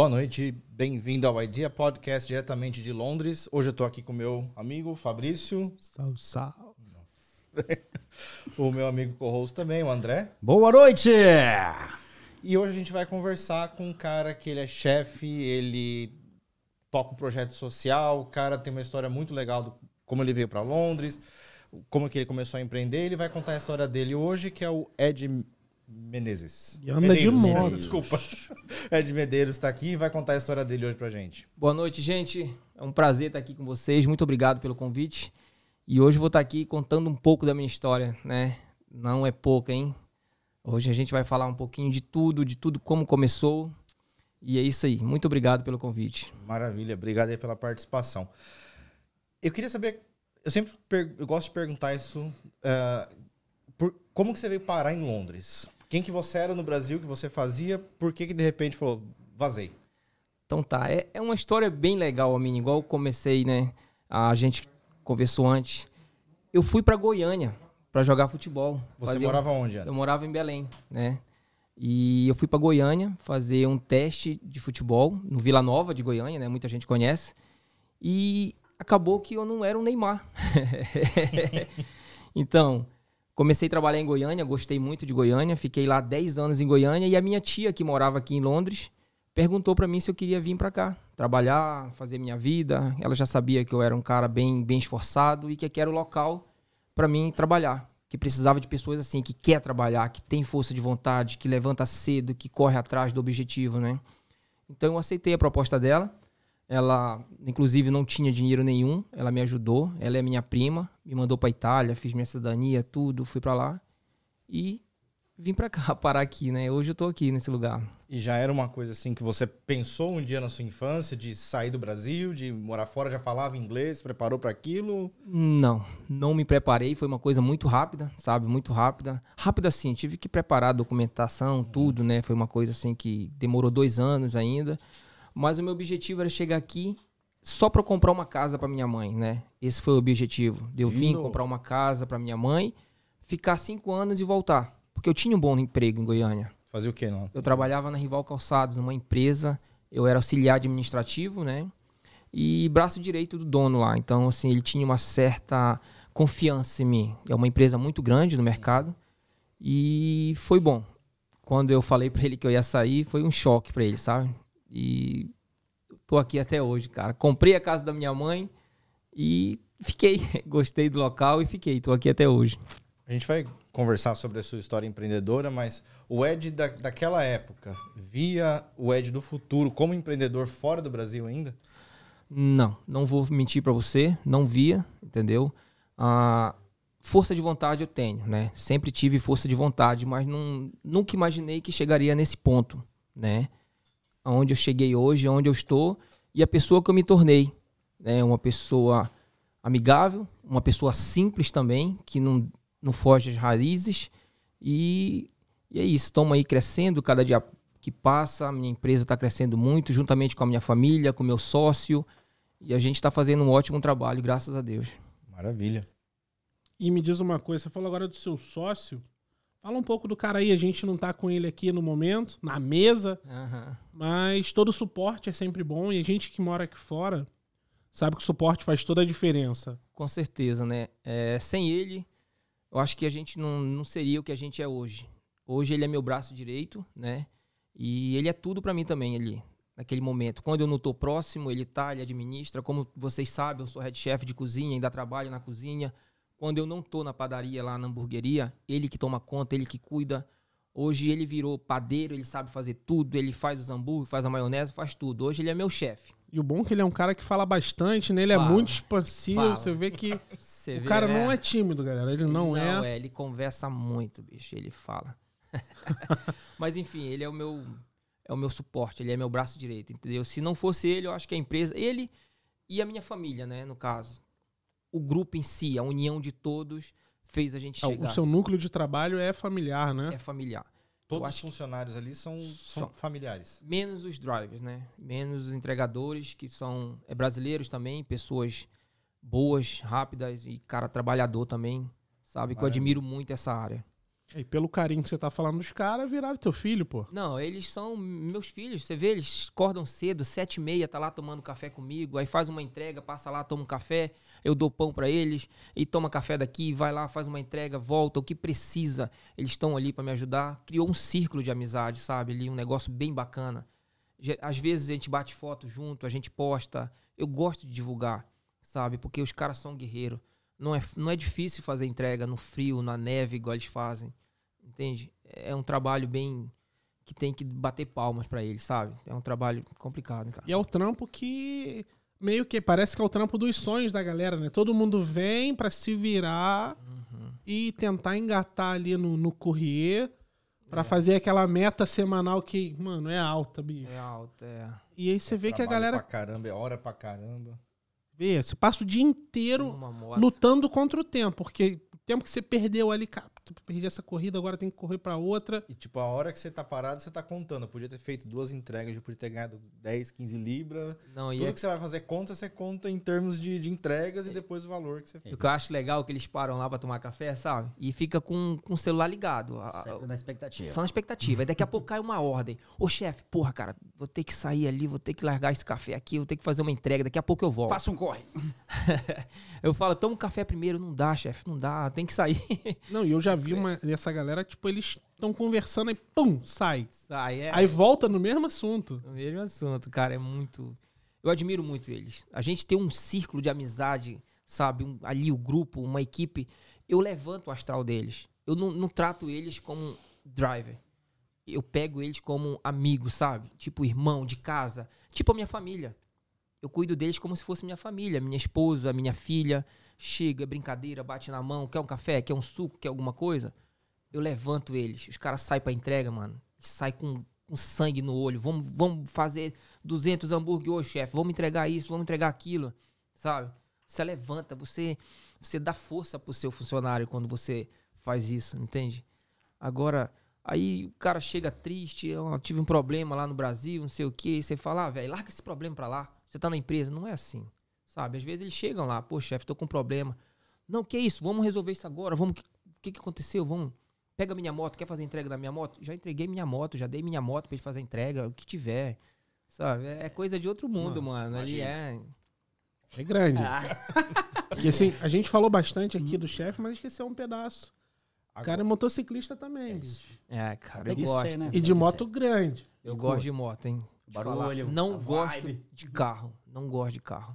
Boa noite, bem-vindo ao Idea Podcast diretamente de Londres. Hoje eu estou aqui com o meu amigo Fabrício. Sal, sal. o meu amigo co-host também, o André. Boa noite! E hoje a gente vai conversar com um cara que ele é chefe, ele toca um projeto social, o cara tem uma história muito legal do como ele veio para Londres, como que ele começou a empreender. Ele vai contar a história dele hoje, que é o Ed Menezes. E anda de Medeiros, moto. Desculpa. Ed Medeiros está aqui e vai contar a história dele hoje pra gente. Boa noite, gente. É um prazer estar aqui com vocês. Muito obrigado pelo convite. E hoje eu vou estar aqui contando um pouco da minha história, né? Não é pouca, hein? Hoje a gente vai falar um pouquinho de tudo, de tudo como começou. E é isso aí. Muito obrigado pelo convite. Maravilha, obrigado aí pela participação. Eu queria saber, eu sempre eu gosto de perguntar isso, eh, por, como que você veio parar em Londres? Quem que você era no Brasil, que você fazia, por que que de repente falou, vazei? Então tá, é, é uma história bem legal, Amini. Igual eu comecei, né? A gente conversou antes. Eu fui pra Goiânia pra jogar futebol. Você morava onde antes? Eu morava em Belém, né? E eu fui pra Goiânia fazer um teste de futebol no Vila Nova de Goiânia, né? Muita gente conhece. E acabou que eu não era um Neymar. então, comecei a trabalhar em Goiânia, gostei muito de Goiânia, fiquei lá 10 anos em Goiânia e a minha tia que morava aqui em Londres perguntou pra mim se eu queria vir pra cá, trabalhar, fazer minha vida. Ela já sabia que eu era um cara bem bem esforçado e que aqui era o local pra mim trabalhar, que precisava de pessoas assim que quer trabalhar, que tem força de vontade, que levanta cedo, que corre atrás do objetivo, né? Então eu aceitei a proposta dela. Ela, inclusive, não tinha dinheiro nenhum. Ela me ajudou. Ela é minha prima. Me mandou para Itália, fiz minha cidadania, tudo. Fui para lá e vim para cá parar aqui, né? Hoje eu tô aqui nesse lugar. E já era uma coisa assim que você pensou um dia na sua infância, de sair do Brasil, de morar fora, já falava inglês, se preparou para aquilo? Não, não me preparei. Foi uma coisa muito rápida, sabe? Muito rápida. Rápida assim, tive que preparar a documentação, tudo, né? Foi uma coisa assim que demorou dois anos ainda. Mas o meu objetivo era chegar aqui só para comprar uma casa para minha mãe, né? Esse foi o objetivo. Eu Lindo. comprar uma casa para minha mãe, ficar cinco anos e voltar. Porque eu tinha um bom emprego em Goiânia. Fazia o quê? Não? Eu trabalhava na Rival Calçados, numa empresa. Eu era auxiliar administrativo, né? E braço direito do dono lá. Então, assim, ele tinha uma certa confiança em mim. É uma empresa muito grande no mercado. E foi bom. Quando eu falei pra ele que eu ia sair, foi um choque pra ele, sabe? E tô aqui até hoje, cara. Comprei a casa da minha mãe e fiquei. Gostei do local e fiquei. Tô aqui até hoje. A gente vai conversar sobre a sua história empreendedora, mas o Ed da, daquela época via o Ed do futuro como empreendedor fora do Brasil ainda? Não, não vou mentir pra você, não via, entendeu? A força de vontade eu tenho, né? Sempre tive força de vontade, mas não, nunca imaginei que chegaria nesse ponto, né? Onde eu cheguei hoje, onde eu estou e a pessoa que eu me tornei, né? Uma pessoa amigável, uma pessoa simples também, que não, não foge às raízes e, e é isso. Estamos aí crescendo cada dia que passa, a minha empresa está crescendo muito, juntamente com a minha família, com o meu sócio, e a gente está fazendo um ótimo trabalho, graças a Deus. Maravilha. E me diz uma coisa, você falou agora do seu sócio. Fala um pouco do cara aí, a gente não tá com ele aqui no momento, na mesa, mas todo suporte é sempre bom e a gente que mora aqui fora sabe que o suporte faz toda a diferença. Com certeza, né? É, sem ele, eu acho que a gente não, não seria o que a gente é hoje. Hoje ele é meu braço direito, né? E ele é tudo pra mim também ali, naquele momento. Quando eu não tô próximo, ele tá, ele administra. Como vocês sabem, eu sou head chef de cozinha, ainda trabalho na cozinha. Quando eu não tô na padaria lá na hamburgueria, ele que toma conta, ele que cuida. Hoje ele virou padeiro, ele sabe fazer tudo, ele faz os hambúrguer, faz a maionese, faz tudo. Hoje ele é meu chefe. E o bom é que ele é um cara que fala bastante, né? Ele é Fala. muito expansivo, Fala. você vê que Você o vê, cara né? não é tímido, galera. Ele não, é. Ele conversa muito, bicho. Ele fala. Mas enfim, ele é o meu é o meu suporte, ele é meu braço direito, entendeu? Se não fosse ele, eu acho que a empresa, ele e a minha família, né, no caso. O grupo em si, a união de todos fez a gente Ah, chegar. O seu núcleo de trabalho é familiar, né? É familiar. Todos os funcionários ali são, são familiares. Menos os drivers, né? Menos os entregadores, que são é, brasileiros também, pessoas boas, rápidas e cara trabalhador também, sabe? Que eu Maravilha. admiro muito essa área. E pelo carinho que você tá falando dos caras, viraram teu filho, pô. Não, eles são meus filhos. Você vê, eles acordam cedo, sete e meia, tá lá tomando café comigo. Aí faz uma entrega, passa lá, toma um café. Eu dou pão para eles e toma café daqui, vai lá, faz uma entrega, volta. O que precisa, eles estão ali para me ajudar. Criou um círculo de amizade, sabe? Ali, um negócio bem bacana. Às vezes a gente bate foto junto, a gente posta. Eu gosto de divulgar, sabe? Porque os caras são guerreiros. Não é, não é difícil fazer entrega no frio, na neve, igual eles fazem. Entende? É um trabalho bem. que tem que bater palmas para eles, sabe? É um trabalho complicado, cara. E é o trampo que. meio que parece que é o trampo dos sonhos da galera, né? Todo mundo vem para se virar uhum. e tentar engatar ali no, no courrier para é. fazer aquela meta semanal que, mano, é alta, bicho. É alta, é. E aí você é vê que a galera. Pra caramba, é hora pra caramba. Vê, você passa o dia inteiro lutando contra o tempo, porque o tempo que você perdeu ali, cara, perdi essa corrida, agora tem que correr para outra. E tipo, a hora que você tá parado, você tá contando. Eu podia ter feito duas entregas, eu podia ter ganhado 10, 15 libras. Não, Tudo é... que você vai fazer conta, você conta em termos de, de entregas e depois o valor que você fez. O que eu acho legal é que eles param lá para tomar café, sabe? E fica com, com o celular ligado. Sempre na expectativa. Só na expectativa. Aí daqui a pouco cai uma ordem. Ô chefe, porra, cara, vou ter que sair ali, vou ter que largar esse café aqui, vou ter que fazer uma entrega, daqui a pouco eu volto. Faça um corre. eu falo, toma um café primeiro. Não dá, chefe, não dá, tem que sair. Não, e eu já vi uma dessa galera, tipo, eles estão conversando e pum, sai. Sai, é. Aí volta no mesmo assunto. No mesmo assunto, cara, é muito. Eu admiro muito eles. A gente tem um círculo de amizade, sabe? Um, ali o grupo, uma equipe. Eu levanto o astral deles. Eu não, não trato eles como driver. Eu pego eles como amigos, sabe? Tipo irmão de casa. Tipo a minha família. Eu cuido deles como se fosse minha família. Minha esposa, minha filha. Chega, brincadeira, bate na mão. Quer um café? Quer um suco? Quer alguma coisa? eu levanto eles. Os caras saem pra entrega, mano. Sai com, com sangue no olho. Vamos, vamos fazer 200 hambúrguer hoje, chefe. Vamos entregar isso, vamos entregar aquilo. Sabe? Você levanta, você, você dá força pro seu funcionário quando você faz isso, entende? Agora, aí o cara chega triste, eu tive um problema lá no Brasil, não sei o que, você fala, ah, velho, larga esse problema pra lá. Você tá na empresa. Não é assim, sabe? Às vezes eles chegam lá, pô, chefe, tô com um problema. Não, que isso? Vamos resolver isso agora. Vamos, o que, que aconteceu? Vamos, Pega minha moto, quer fazer entrega da minha moto? Já entreguei minha moto, já dei minha moto pra ele fazer entrega, o que tiver. Sabe? É coisa de outro mundo, mano. Ali é. É grande. Ah. Porque assim, a gente falou bastante aqui do chefe, mas esqueceu um pedaço. O cara é motociclista também, é bicho. É, cara, eu gosto. Ser, né? E de moto grande. Eu gosto de moto, hein? Barulho. Não gosto vibe. de carro. Não gosto de carro.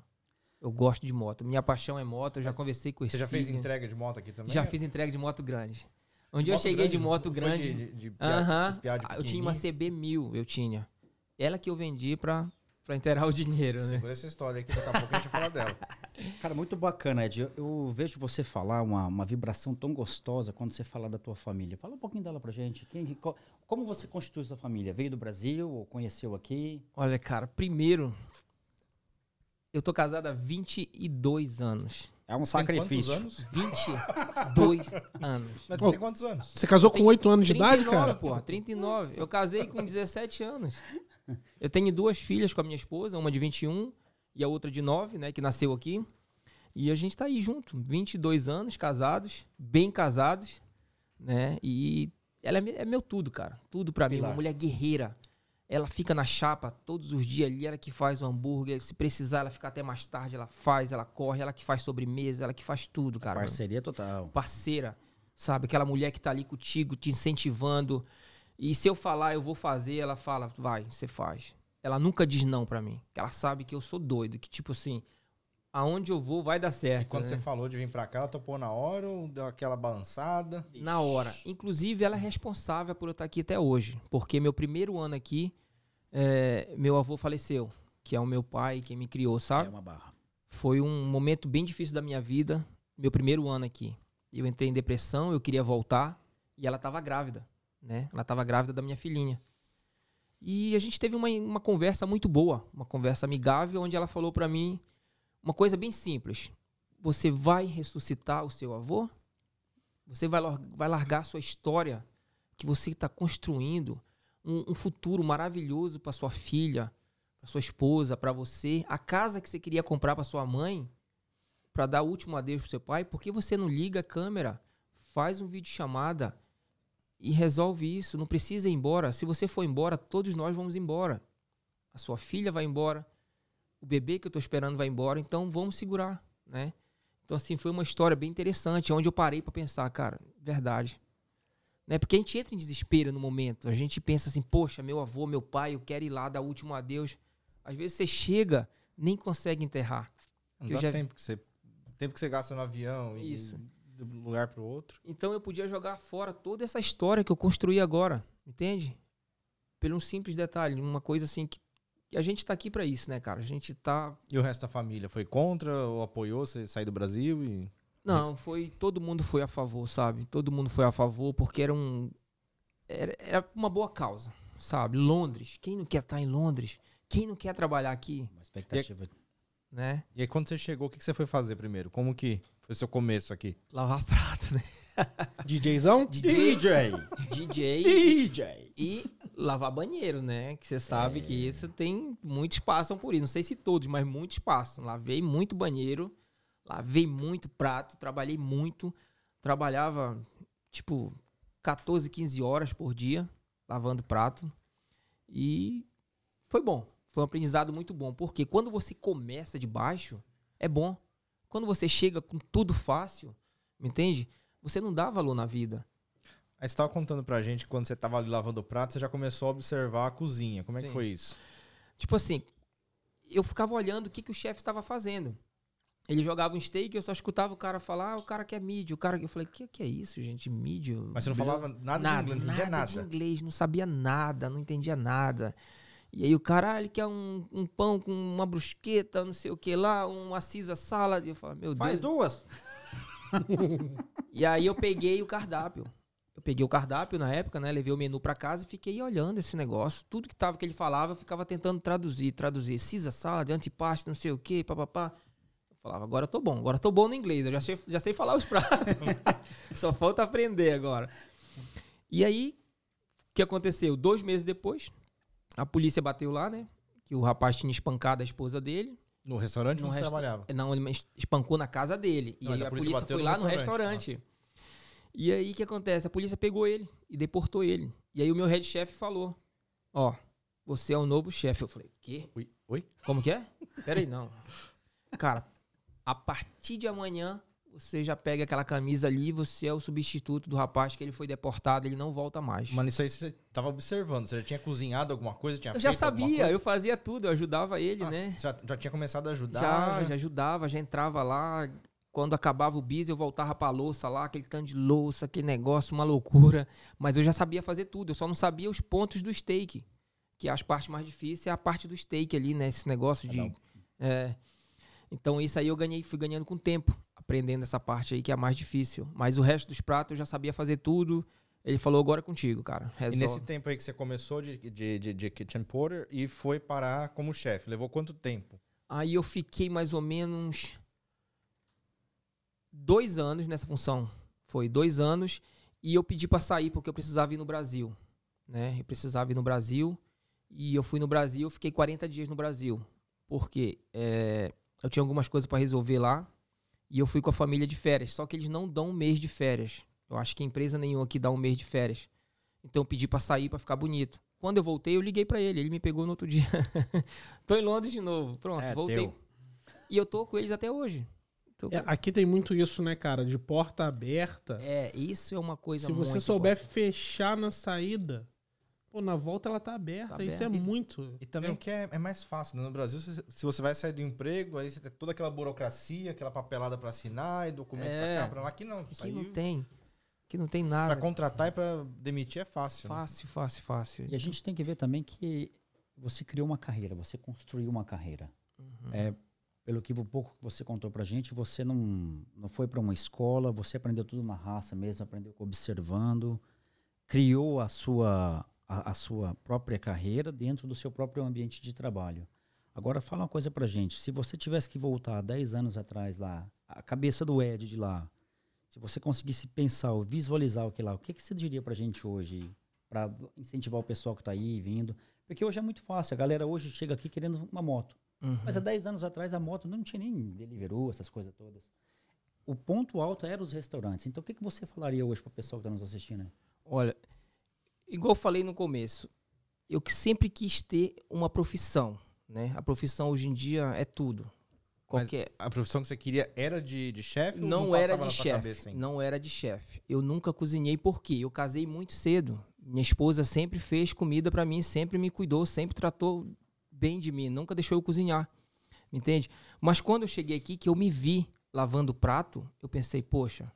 Eu gosto de moto. Minha paixão é moto. Eu já conversei com esse. Você já fez entrega de moto aqui também? Já fiz entrega de moto grande. Onde eu cheguei grande, de moto grande. De, de, de, eu tinha uma CB1000, eu tinha. Ela que eu vendi pra, pra enterrar o dinheiro, né? Segura essa história aqui, daqui a pouco a gente fala dela. Cara, muito bacana, Ed. Eu, eu, vejo você falar uma, uma vibração tão gostosa quando você fala da tua família. Fala um pouquinho dela pra gente. Quem, qual, como você constituiu sua família? Veio do Brasil ou conheceu aqui? Olha, cara, primeiro, eu tô casado há 22 anos. É um você sacrifício. anos? 22 anos. Mas você tem quantos anos? Você casou com 8 anos de 39, idade, cara? Porra, 39. Eu casei com 17 anos. Eu tenho duas filhas com a minha esposa, uma de 21 e a outra de 9, né, que nasceu aqui. E a gente tá aí junto, 22 anos, casados, bem casados, né? E ela é, é meu tudo, cara. Tudo para mim, uma mulher guerreira. Ela fica na chapa todos os dias ali, ela que faz o hambúrguer. Se precisar, ela fica até mais tarde, ela faz, ela corre, ela que faz sobremesa, ela que faz tudo, cara. Parceria total. Parceira, sabe? Aquela mulher que tá ali contigo, te incentivando. E se eu falar, eu vou fazer, ela fala, vai, você faz. Ela nunca diz não para mim. Ela sabe que eu sou doido, que tipo assim, aonde eu vou vai dar certo. E quando né? você falou de vir pra cá, ela topou na hora ou deu aquela balançada? Na hora. Inclusive, ela é responsável por eu estar aqui até hoje. Porque meu primeiro ano aqui, é, meu avô faleceu, que é o meu pai, quem me criou, sabe? É uma barra. Foi um momento bem difícil da minha vida, meu primeiro ano aqui. Eu entrei em depressão, eu queria voltar, e ela estava grávida, né? Ela estava grávida da minha filhinha. E a gente teve uma, uma conversa muito boa, uma conversa amigável, onde ela falou para mim uma coisa bem simples. Você vai ressuscitar o seu avô? Você vai, vai largar a sua história que você está construindo, um, um futuro maravilhoso para sua filha, para sua esposa, para você, a casa que você queria comprar para sua mãe, para dar o último adeus pro seu pai? Por que você não liga a câmera, faz um vídeo chamada e resolve isso. Não precisa ir embora. Se você for embora, todos nós vamos embora. A sua filha vai embora, o bebê que eu estou esperando vai embora, então vamos segurar, né? Então, assim, foi uma história bem interessante, onde eu parei para pensar, cara, verdade. Né? Porque a gente entra em desespero no momento. A gente pensa assim, poxa, meu avô, meu pai, eu quero ir lá dar o último adeus. Às vezes você chega, nem consegue enterrar. Não dá já... tempo que você tempo que você gasta no avião e Isso. de um lugar para o outro. Então eu podia jogar fora toda essa história que eu construí agora, entende? Pelo um simples detalhe, uma coisa assim que a gente está aqui para isso, né, cara? A gente tá. E o resto da família foi contra ou apoiou você sair do Brasil e. Não, foi. Todo mundo foi a favor, sabe? Todo mundo foi a favor, porque era um. Era, era uma boa causa, sabe? Londres. Quem não quer estar em Londres? Quem não quer trabalhar aqui? Uma expectativa. E, né? E aí, quando você chegou, o que você foi fazer primeiro? Como que foi o seu começo aqui? Lavar prato, né? DJzão? DJ. DJ. DJ. E lavar banheiro, né? Que você sabe é. que isso tem muitos passam por isso. Não sei se todos, mas muitos passam. Lavei muito banheiro, lavei muito prato, trabalhei muito. Trabalhava, tipo, 14, 15 horas por dia lavando prato. E foi bom. Foi um aprendizado muito bom. Porque quando você começa de baixo, é bom. Quando você chega com tudo fácil, me entende? Você não dá valor na vida. Aí você estava contando pra gente que quando você estava ali lavando o prato, você já começou a observar a cozinha. Como é Sim. que foi isso? Tipo assim, eu ficava olhando o que, que o chefe estava fazendo. Ele jogava um steak, eu só escutava o cara falar, ah, o cara quer mídia, o cara. Eu falei, o que, que é isso, gente? Mídia. Mas você não falava nada, nada de inglês, não entendia nada. Nada de inglês, não sabia nada, não entendia nada. E aí o cara, ah, ele quer um, um pão com uma brusqueta, não sei o que lá, uma cisa salad. Eu falei, meu Faz Deus. Faz duas. e aí eu peguei o cardápio peguei o cardápio na época, né? Levei o menu para casa e fiquei olhando esse negócio. Tudo que tava que ele falava, eu ficava tentando traduzir, traduzir. Cisa salad, antipasta, não sei o quê, papapá. Eu falava, agora eu tô bom, agora eu tô bom no inglês, eu já sei, já sei falar os pratos. Só falta aprender agora. E aí, o que aconteceu? Dois meses depois, a polícia bateu lá, né? Que o rapaz tinha espancado a esposa dele. No restaurante onde você resta... trabalhava? Não, ele espancou na casa dele. Não, e a, a, polícia, polícia foi lá no restaurante. No restaurante. Ah. E aí o que acontece? A polícia pegou ele e deportou ele. E aí o meu head chef falou: Ó, você é o novo chefe. Eu falei: Quê? Oi? Oi? Como que é? Peraí, não. Cara, a partir de amanhã você já pega aquela camisa ali, você é o substituto do rapaz que ele foi deportado, ele não volta mais. Mas isso aí você estava observando, você já tinha cozinhado alguma coisa, tinha Eu já sabia, eu fazia tudo, eu ajudava ele, ah, né? Já, já tinha começado a ajudar? Já, já, já ajudava, já entrava lá, quando acabava o bis, eu voltava pra louça lá, aquele tanto de louça, aquele negócio, uma loucura. Mas eu já sabia fazer tudo, eu só não sabia os pontos do steak. Que as partes mais difíceis é a parte do steak ali, né? Esse negócio de. É, então isso aí eu ganhei, fui ganhando com o tempo, aprendendo essa parte aí que é a mais difícil. Mas o resto dos pratos eu já sabia fazer tudo. Ele falou agora é contigo, cara. Resolve. E nesse tempo aí que você começou de, de, de, de kitchen porter e foi parar como chefe, levou quanto tempo? Aí eu fiquei mais ou menos dois anos nessa função. Foi dois anos e eu pedi para sair porque eu precisava ir no Brasil. Né? Eu precisava ir no Brasil e eu fui no Brasil, fiquei 40 dias no Brasil. Porque é, eu tinha algumas coisas para resolver lá e eu fui com a família de férias. Só que eles não dão um mês de férias. Eu acho que empresa nenhuma aqui dá um mês de férias. Então eu pedi para sair para ficar bonito. Quando eu voltei, eu liguei para ele. Ele me pegou no outro dia. tô em Londres de novo. Pronto, é, voltei. Teu. E eu tô com eles até hoje. É, aqui tem muito isso, né, cara? De porta aberta. É, isso é uma coisa Se você souber fechar na saída, pô, na volta ela tá aberta. Tá isso é muito. E também é. que é, é, mais fácil, né? No Brasil, se, se, você vai sair do emprego, aí você tem toda aquela burocracia, aquela papelada para assinar e documento é. pra cá, pra lá. Aqui não. Aqui saiu. não tem. Aqui não tem nada. Pra contratar e pra demitir é fácil. Né? Fácil, né? fácil, fácil. E a gente tem que ver também que você criou uma carreira, você construiu uma carreira. Uhum. É, pelo que pouco que você contou pra gente, você não, não foi para uma escola, você aprendeu tudo na raça mesmo, aprendeu observando, criou a sua, a, a, sua própria carreira dentro do seu próprio ambiente de trabalho. Agora, fala uma coisa pra gente. Se você tivesse que voltar 10 anos atrás lá, a cabeça do Ed de lá, se você conseguisse pensar ou visualizar o que lá, o que, que você diria pra gente hoje, para incentivar o pessoal que tá aí vindo? Porque hoje é muito fácil. A galera hoje chega aqui querendo uma moto. Uhum. Mas há 10 anos atrás a moto não tinha nem Deliveroo, essas coisas todas. O ponto alto era os restaurantes. Então o que, que você falaria hoje para o pessoal que está nos assistindo? Olha, igual eu falei no começo, eu que sempre quis ter uma profissão, né? A profissão hoje em dia é tudo. Qualquer... a profissão que você queria era de, de chefe? Não, não era de chefe. Não era de chefe. Eu nunca cozinhei porque eu casei muito cedo. Minha esposa sempre fez comida para mim, sempre me cuidou, sempre tratou bem de mim, nunca deixou eu cozinhar. Entende? Mas quando eu cheguei aqui, que eu me vi lavando prato, eu pensei, poxa,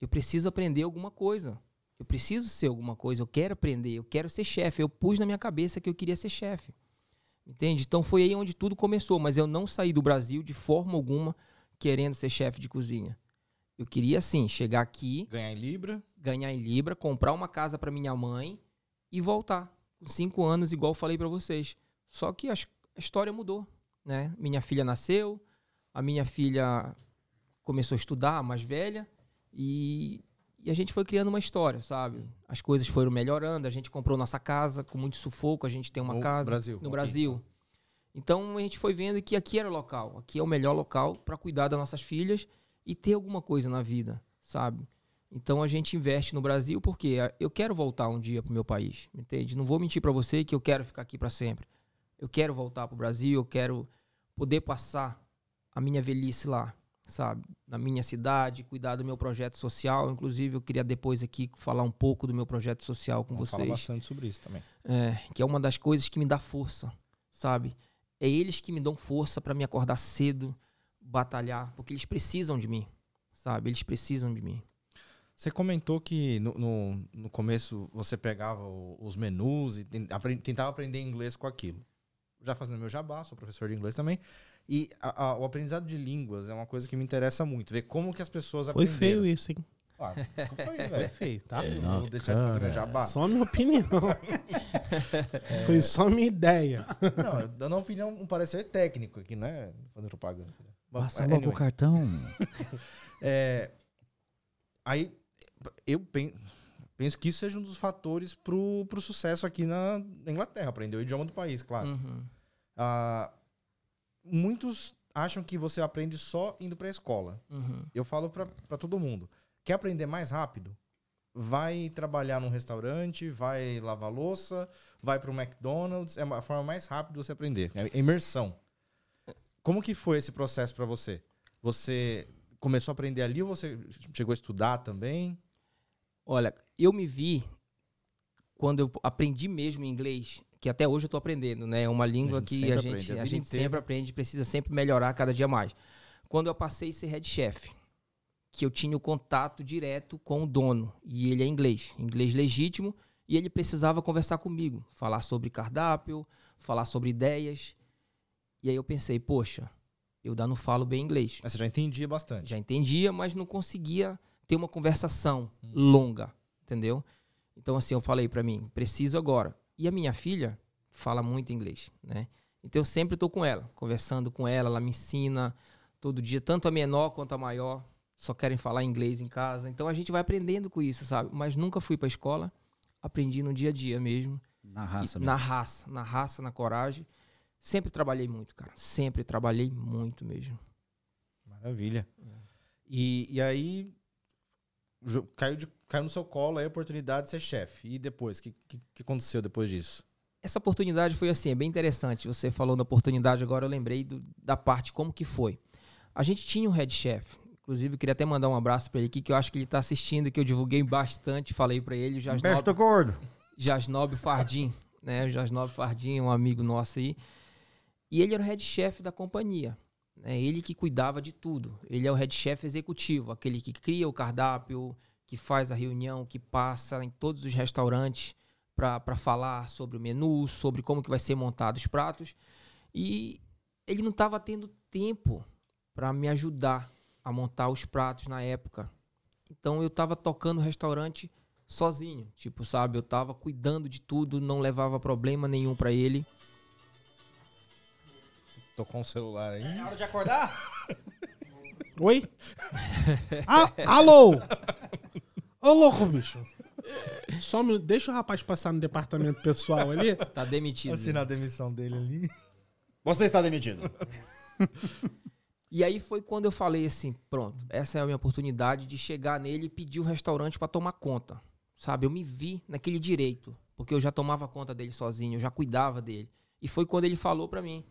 eu preciso aprender alguma coisa. Eu preciso ser alguma coisa, eu quero aprender, eu quero ser chefe. Eu pus na minha cabeça que eu queria ser chefe. Entende? Então foi aí onde tudo começou, mas eu não saí do Brasil de forma alguma querendo ser chefe de cozinha. Eu queria sim chegar aqui, ganhar em libra, ganhar em libra, comprar uma casa para minha mãe e voltar com cinco anos, igual eu falei para vocês. Só que a, história mudou, né? Minha filha nasceu, a minha filha começou a estudar, mais velha, e, e a gente foi criando uma história, sabe? As coisas foram melhorando, a gente comprou nossa casa com muito sufoco, a gente tem uma no casa Brasil, no Brasil. Então a gente foi vendo que aqui era o local, aqui é o melhor local para cuidar das nossas filhas e ter alguma coisa na vida, sabe? Então a gente investe no Brasil porque eu quero voltar um dia pro meu país, entende? Não vou mentir para você que eu quero ficar aqui para sempre. Eu quero voltar pro Brasil, eu quero poder passar a minha velhice lá, sabe? Na minha cidade, cuidar do meu projeto social. Inclusive, eu queria depois aqui falar um pouco do meu projeto social com Vamos vocês. Falar bastante sobre isso também. É, que é uma das coisas que me dá força, sabe? É eles que me dão força para me acordar cedo, batalhar, porque eles precisam de mim, sabe? Eles precisam de mim. Você comentou que no, no, no começo você pegava os menus e tentava aprender inglês com aquilo. Já fazendo meu jabá, sou professor de inglês também. E a, a, o aprendizado de línguas é uma coisa que me interessa muito. Ver como que as pessoas Foi aprenderam. Foi feio isso, hein? Ah, desculpa aí, velho. Foi feio, tá? É, não vou deixar de fazer meu jabá. Só minha opinião. é... Foi só minha ideia. Não, dando uma opinião, um parecer técnico aqui, não é fazendo propaganda. Passa logo o cartão. é, aí, eu penso que isso seja um dos fatores pro, pro sucesso aqui na Inglaterra. Aprender o idioma do país, claro. Uhum. Ah, muitos acham que você aprende só indo para a escola. Uhum. Eu falo para todo mundo. Quer aprender mais rápido? Vai trabalhar num restaurante, vai lavar louça, vai para o McDonald's. É a forma mais rápida de você aprender. É imersão. Como que foi esse processo para você? Você começou a aprender ali ou você chegou a estudar também? Olha, eu me vi quando eu aprendi mesmo inglês, que até hoje eu estou aprendendo, né? É uma língua a que a gente, aprende, a, a gente sempre aprende, precisa sempre melhorar cada dia mais. Quando eu passei a ser head chef, que eu tinha o contato direto com o dono, e ele é inglês, inglês legítimo, e ele precisava conversar comigo, falar sobre cardápio, falar sobre ideias. E aí eu pensei, poxa, eu ainda não falo bem inglês. Mas você já entendia bastante. Já entendia, mas não conseguia ter uma conversação hum. longa, entendeu? Então assim, eu falei para mim, preciso agora. E a minha filha fala muito inglês, né? Então eu sempre estou com ela, conversando com ela, ela me ensina todo dia, tanto a menor quanto a maior, só querem falar inglês em casa. Então a gente vai aprendendo com isso, sabe? Mas nunca fui para escola, aprendi no dia a dia mesmo. Na raça mesmo. Na raça, na raça, na coragem. Sempre trabalhei muito, cara. Sempre trabalhei muito mesmo. Maravilha. É. E, e aí, caiu, de, caiu no seu colo a oportunidade de ser chefe. E depois? O que, que, que, aconteceu depois disso? Essa oportunidade foi assim, é bem interessante. Você falou da oportunidade, agora eu lembrei do, da parte como que foi. A gente tinha um head chef. Inclusive, eu queria até mandar um abraço para ele aqui, que eu acho que ele está assistindo, que eu divulguei bastante, falei para ele. Jasnob, gordo. Jasnob Fardim, né? O Jasnob Fardim, um amigo nosso aí. E ele era o head chef da companhia. É ele que cuidava de tudo. Ele é o head chef executivo, aquele que cria o cardápio, que faz a reunião, que passa em todos os restaurantes para falar sobre o menu, sobre como que vai ser montado os pratos. E ele não estava tendo tempo para me ajudar a montar os pratos na época. Então eu estava tocando o restaurante sozinho, tipo, sabe, eu estava cuidando de tudo, não levava problema nenhum para ele. Tô com o celular aí. É hora de acordar? Oi? ah, alô? Ô, louco, bicho. Só me... Deixa o rapaz passar no departamento pessoal ali. Tá demitido. Assinar a demissão dele ali. Você está demitido. e aí foi quando eu falei assim, pronto, essa é a minha oportunidade de chegar nele e pedir o restaurante para tomar conta, sabe? Eu me vi naquele direito, porque eu já tomava conta dele sozinho, eu já cuidava dele. E foi quando ele falou para mim: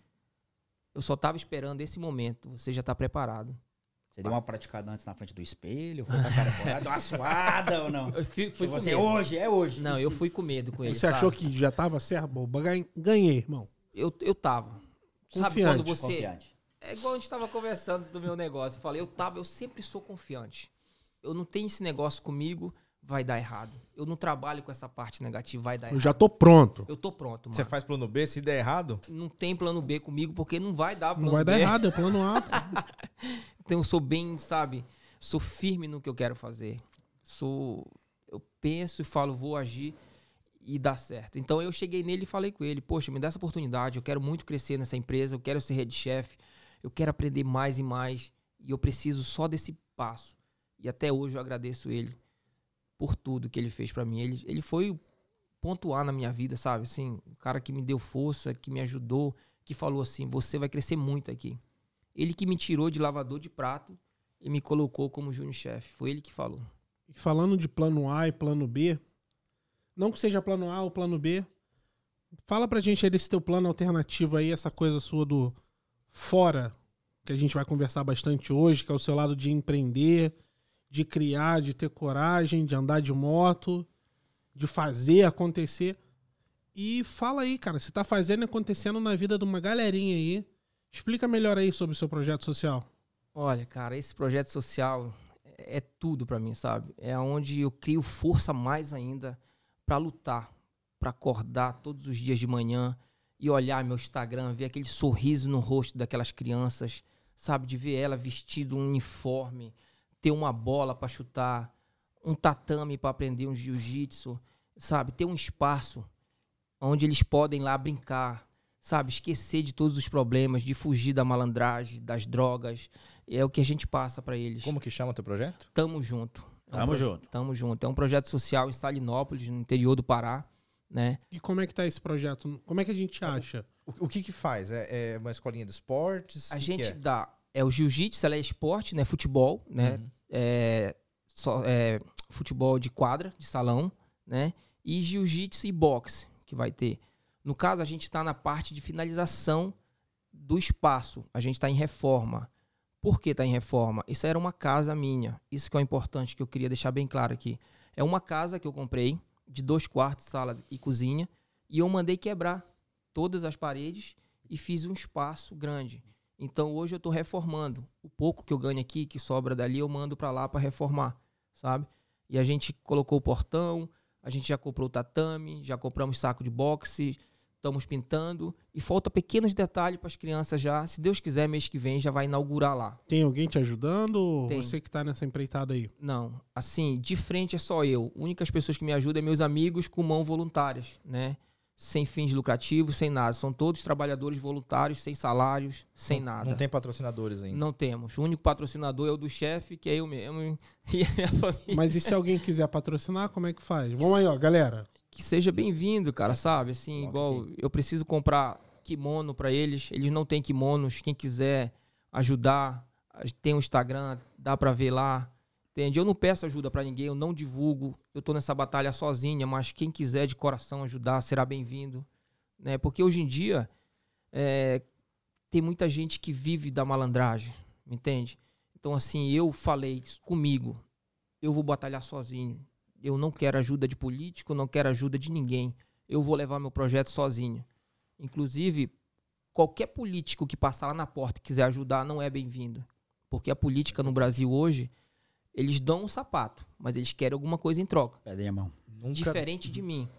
eu só tava esperando esse momento, você já tá preparado. Você deu uma praticada antes na frente do espelho? Foi com a cara fora, deu uma suada ou não? Eu fui, fui com Você, medo. hoje, é hoje. Não, eu fui com medo com ele. Você achou sabe? que já tava certo? Bom, ganhei- ganhei, irmão. Eu, eu tava. Sabe Confiante, quando você. Confiante. É igual a gente tava conversando do meu negócio. Eu falei, eu tava, eu sempre sou confiante. Eu não tenho esse negócio comigo, vai dar errado. Eu não trabalho com essa parte negativa, vai dar Eu errado. já tô pronto. Eu tô pronto, mano. Você faz plano B, se der errado, Não tem plano B comigo, porque não vai dar plano Não vai B. dar errado, é plano A. Então eu sou bem, sabe? Sou firme no que eu quero fazer. Sou. Eu penso e falo, vou agir e dá certo. Então eu cheguei nele e falei com ele: Poxa, me dá essa oportunidade. Eu quero muito crescer nessa empresa. Eu quero ser head chef. Eu quero aprender mais e mais. E eu preciso só desse passo. E até hoje eu agradeço ele por tudo que ele fez pra mim. Ele, ele foi A na minha vida, sabe? Assim, o cara que me deu força, que me ajudou, que falou assim: Você vai crescer muito aqui. Ele que me tirou de lavador de prato e me colocou como júnior chefe. Foi ele que falou. E falando de plano A e plano B, não que seja plano A ou plano B, fala pra gente aí desse teu plano alternativo aí, essa coisa sua do fora, que a gente vai conversar bastante hoje, que é o seu lado de empreender, de criar, de ter coragem, de andar de moto, de fazer acontecer. E fala aí, cara, você tá fazendo e acontecendo na vida de uma galerinha aí. Explica melhor aí sobre o seu projeto social. Olha, cara, esse projeto social é é tudo pra mim, sabe? É onde eu crio força mais ainda pra lutar, pra acordar todos os dias de manhã e olhar meu Instagram, ver aquele sorriso no rosto daquelas crianças, sabe? De ver ela vestido um uniforme, ter uma bola pra chutar, um tatame pra aprender um jiu-jitsu, sabe? Ter um espaço onde eles podem lá brincar, sabe? Esquecer de todos os problemas, de fugir da malandragem, das drogas. É o que a gente passa pra eles. como que chama o teu projeto? Tamo junto. É um Tamo proje- junto. Tamo junto. É um projeto social em Salinópolis, no interior do Pará, né? E como é que tá esse projeto? Como é que a gente acha? O, o que que faz? É, é uma escolinha de esportes? A Que que gente é? dá. É o jiu-jitsu, ela é esporte, né? Futebol, né? Uhum. É, só, é, futebol de quadra, de salão, né? E jiu-jitsu e boxe que vai ter. No caso, a gente está na parte de finalização do espaço. A gente está em reforma. Por que está em reforma? Isso era uma casa minha. Isso que é o importante, que eu queria deixar bem claro aqui. É uma casa que eu comprei, de dois quartos, sala e cozinha, e eu mandei quebrar todas as paredes e fiz um espaço grande. Então hoje eu estou reformando. O pouco que eu ganho aqui, que sobra dali, eu mando para lá para reformar, sabe? E a gente colocou o portão, a gente já comprou o tatame, já compramos saco de boxe, estamos pintando e falta pequenos detalhes para as crianças já. Se Deus quiser, mês que vem já vai inaugurar lá. Tem alguém te ajudando ou Tem. você que tá nessa empreitada aí? Não, assim, de frente é só eu. Únicas pessoas que me ajudam é meus amigos com mão voluntárias, né? Sem fins lucrativos, sem nada. São todos trabalhadores voluntários, sem salários, sem nada. Não tem patrocinadores ainda. Não temos. O único patrocinador é o do chefe, que é eu mesmo e a minha família. Mas e se alguém quiser patrocinar, como é que faz? Vamos aí, ó, galera. Que seja bem-vindo, cara, sabe? Assim, igual eu preciso comprar kimono pra eles. Eles não têm kimonos. Quem quiser ajudar, tem o Instagram, dá pra ver lá. Entende? Eu não peço ajuda pra ninguém, eu não divulgo. Eu tô nessa batalha sozinha, mas quem quiser de coração ajudar será bem-vindo, né? Porque hoje em dia é, tem muita gente que vive da malandragem, entende? Então assim, eu falei comigo, eu vou batalhar sozinho. Eu não quero ajuda de político, não quero ajuda de ninguém. Eu vou levar meu projeto sozinho. Inclusive, qualquer político que passar lá na porta e quiser ajudar não é bem-vindo. Porque a política no Brasil hoje, eles dão um sapato, mas eles querem alguma coisa em troca. Pedem a mão. Nunca... Diferente de mim,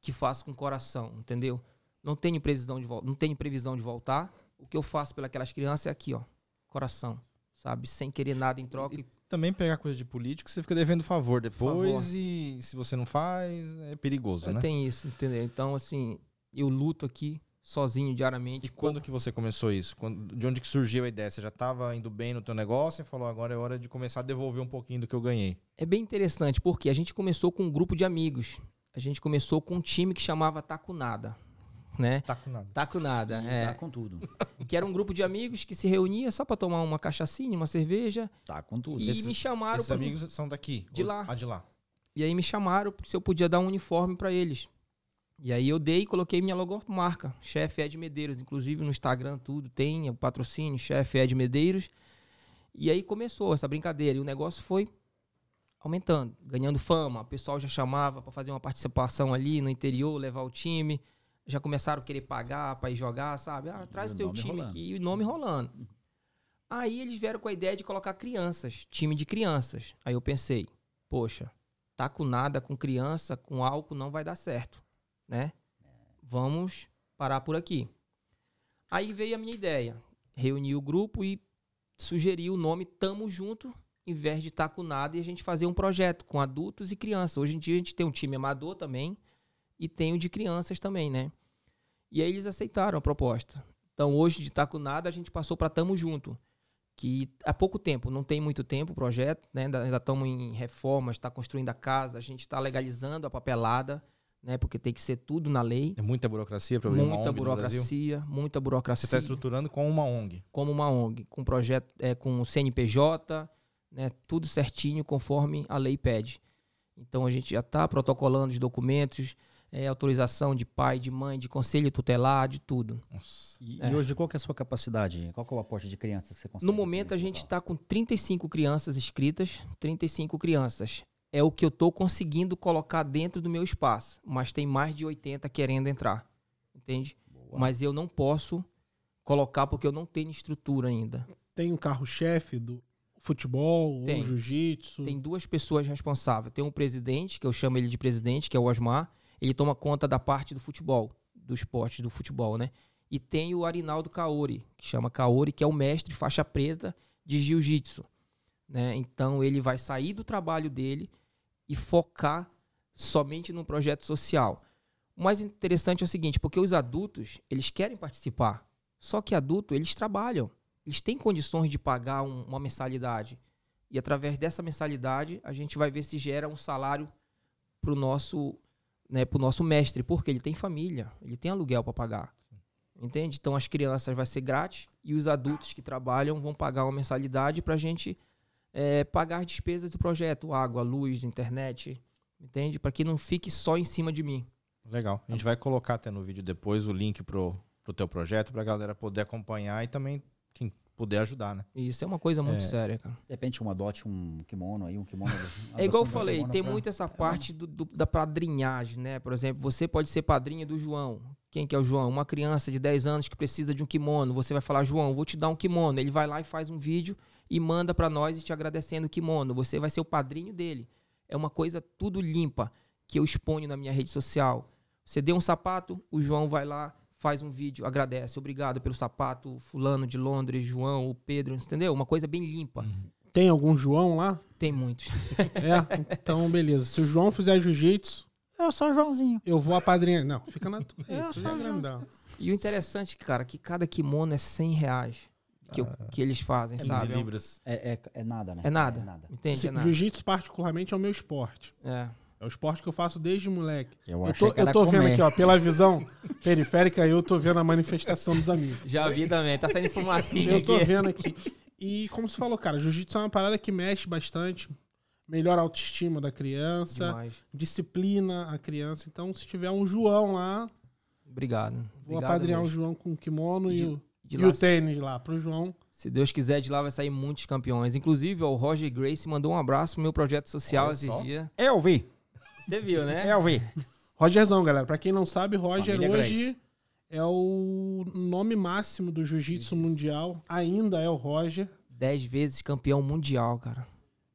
que faço com coração, entendeu? Não tenho previsão de voltar, não tenho previsão de voltar. O que eu faço pelas crianças é aqui, ó, coração, sabe, sem querer nada em troca. E Também pegar coisa de político, você fica devendo favor depois Favor. e se você não faz, é perigoso, né? tem isso, entendeu? Então, assim, eu luto aqui sozinho diariamente. E quando que você começou isso? Quando- de onde que surgiu a ideia? Você já estava indo bem no teu negócio e falou, agora é hora de começar a devolver um pouquinho do que eu ganhei. É bem interessante, porque a gente começou com um grupo de amigos. A gente começou com um time que chamava Tacunada, né? Tá com nada. Tacunada, Tá é. com tudo. Que era um grupo de amigos que se reunia só pra tomar uma cachaçinha, uma cerveja. Tá com tudo. E Esses- me chamaram Esses amigos são daqui? De lá. Ah, de lá. E aí me chamaram se eu podia dar um uniforme para eles. E aí eu dei e coloquei minha logomarca, chefe Ed Medeiros, inclusive no Instagram tudo tem o patrocínio, chefe Ed Medeiros. E aí começou essa brincadeira e o negócio foi aumentando, ganhando fama. O pessoal já chamava para fazer uma participação ali no interior, levar o time. Já começaram a querer pagar para ir jogar, sabe? Ah, traz o teu time rolando. aqui e o nome rolando. Aí eles vieram com a ideia de colocar crianças, time de crianças. Aí eu pensei, poxa, tá com nada com criança, com álcool não vai dar certo né? Vamos parar por aqui. Aí veio a minha ideia. Reuni o grupo e sugeri o nome Tamo Junto, em vez de estar tá com nada, e a gente fazer um projeto com adultos e crianças. Hoje em dia a gente tem um time amador também e tem o de crianças também, né? E aí eles aceitaram a proposta. Então hoje de estar tá com nada, a gente passou para Tamo Junto. Que há pouco tempo, não tem muito tempo o projeto, né? Ainda estamos em reformas, está construindo a casa, a gente está legalizando a papelada né? Porque tem que ser tudo na lei. É muita burocracia para abrir muita burocracia, muita burocracia. Você está estruturando com uma ONG. Como uma ONG, com projeto, é, com o CNPJ, né? Tudo certinho conforme a lei pede. Então a gente já está protocolando os documentos, é, autorização de pai, de mãe, de conselho tutelar, de tudo. E, é. e, hoje qual é a sua capacidade? Qual é o aporte de crianças que você consegue? No momento a gente está com 35 crianças inscritas, 35 crianças é o que eu estou conseguindo colocar dentro do meu espaço. Mas tem mais de 80 querendo entrar. Entende? Boa. Mas eu não posso colocar porque eu não tenho estrutura ainda. Tem um carro-chefe do futebol tem, ou jiu-jitsu? Tem duas pessoas responsáveis. Tem um presidente, que eu chamo ele de presidente, que é o Osmar. Ele toma conta da parte do futebol, do esporte do futebol, né? E tem o Arinaldo Kaori, que chama Kaori, que é o mestre faixa preta de jiu-jitsu. Né? Então ele vai sair do trabalho dele e focar somente no projeto social. O mais interessante é o seguinte, porque os adultos, eles querem participar. Só que adulto, eles trabalham. Eles têm condições de pagar um, uma mensalidade. E através dessa mensalidade, a gente vai ver se gera um salário para o nosso, né, pro nosso mestre, porque ele tem família, ele tem aluguel para pagar. Entende? Então as crianças vai ser grátis e os adultos que trabalham vão pagar uma mensalidade para a gente é, pagar despesas do projeto, água, luz, internet, entende? Para que não fique só em cima de mim. Legal. A gente vai colocar até no vídeo depois o link pro, pro teu projeto para a galera poder acompanhar e também quem puder ajudar, né? Isso é uma coisa muito é. séria, cara. De repente um adote um kimono aí, um kimono. é igual eu falei, tem pra... muito essa parte do, do, da padrinhagem, né? Por exemplo, você pode ser padrinha do João. Quem que é o João? Uma criança de 10 anos que precisa de um kimono. Você vai falar, João, vou te dar um kimono. Ele vai lá e faz um vídeo e manda para nós e te agradecendo o kimono. Você vai ser o padrinho dele. É uma coisa tudo limpa que eu exponho na minha rede social. Você deu um sapato, o João vai lá, faz um vídeo, agradece. Obrigado pelo sapato, fulano de Londres, João, o Pedro, entendeu? Uma coisa bem limpa. Uhum. Tem algum João lá? Tem muitos. é, então beleza. Se o João fizer jiu-jitsu, eu sou o Joãozinho. Eu vou apadrinhar. Não, fica na tua. Eu sou é grandão. E o interessante, cara, é que cada kimono é 100 reais que, ah, que eles fazem, é sabe? Libras. É, é, é, nada, né? É nada. É nada. Entende? É Jiu-jitsu, particularmente, é o meu esporte. É. É o esporte que eu faço desde moleque. Eu, eu tô, eu tô vendo aqui, ó, pela visão periférica, eu tô vendo a manifestação dos amigos. Já vi também, tá saindo fumacinha Eu tô aqui. vendo aqui. E como você falou, cara, jiu-jitsu é uma parada que mexe bastante. Melhora a autoestima da criança. Demais. Disciplina a criança. Então, se tiver um João lá. Obrigado. Vou Obrigado apadrinhar mesmo. o João com o kimono de, e o e lá, o tênis lá pro João. Se Deus quiser, de lá vai sair muitos campeões. Inclusive, ó, o Roger Grace mandou um abraço pro meu projeto social Olha esses só. dias. Eu vi. Você viu, né? Eu vi. Rogerzão, galera. Pra quem não sabe, Roger Família hoje Grace. é o nome máximo do jiu-jitsu mundial. Ainda é o Roger. Dez vezes campeão mundial, cara.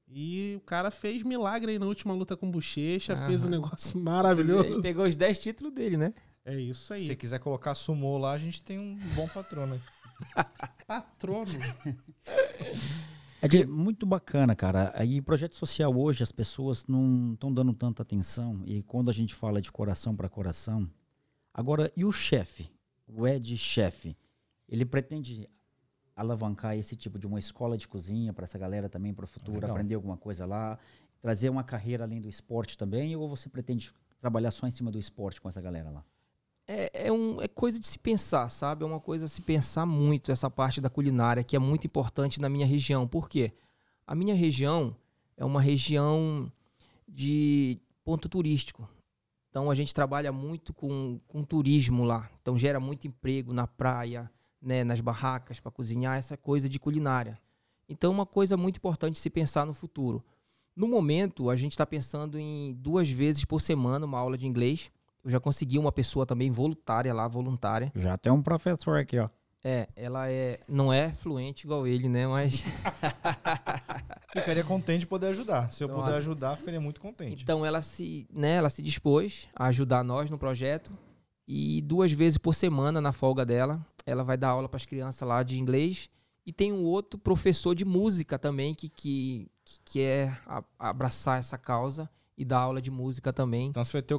E o cara fez milagre aí na última luta com bochecha, Aham. fez um negócio maravilhoso. Ele pegou os 10 títulos dele, né? É isso aí. Se você quiser colocar sumô lá, a gente tem um bom patrono. patrono? É muito bacana, cara. Aí, projeto social hoje, as pessoas não estão dando tanta atenção. E quando a gente fala de coração para coração. Agora, e o chefe? O Ed chefe? Ele pretende alavancar esse tipo de uma escola de cozinha para essa galera também para o futuro, Legal. aprender alguma coisa lá, trazer uma carreira além do esporte também? Ou você pretende trabalhar só em cima do esporte com essa galera lá? É, é, um, é coisa de se pensar, sabe? É uma coisa a se pensar muito essa parte da culinária, que é muito importante na minha região. Por quê? A minha região é uma região de ponto turístico. Então a gente trabalha muito com, com turismo lá. Então gera muito emprego na praia, né, nas barracas para cozinhar, essa coisa de culinária. Então uma coisa muito importante se pensar no futuro. No momento, a gente está pensando em duas vezes por semana uma aula de inglês. Eu já consegui uma pessoa também voluntária lá, voluntária. Já tem um professor aqui, ó. É, ela é, não é fluente igual ele, né? Mas. ficaria contente de poder ajudar. Se eu Nossa. puder ajudar, ficaria muito contente. Então ela se, né, ela se dispôs a ajudar nós no projeto. E duas vezes por semana, na folga dela, ela vai dar aula para as crianças lá de inglês. E tem um outro professor de música também que, que, que quer abraçar essa causa e dar aula de música também. Então você vai ter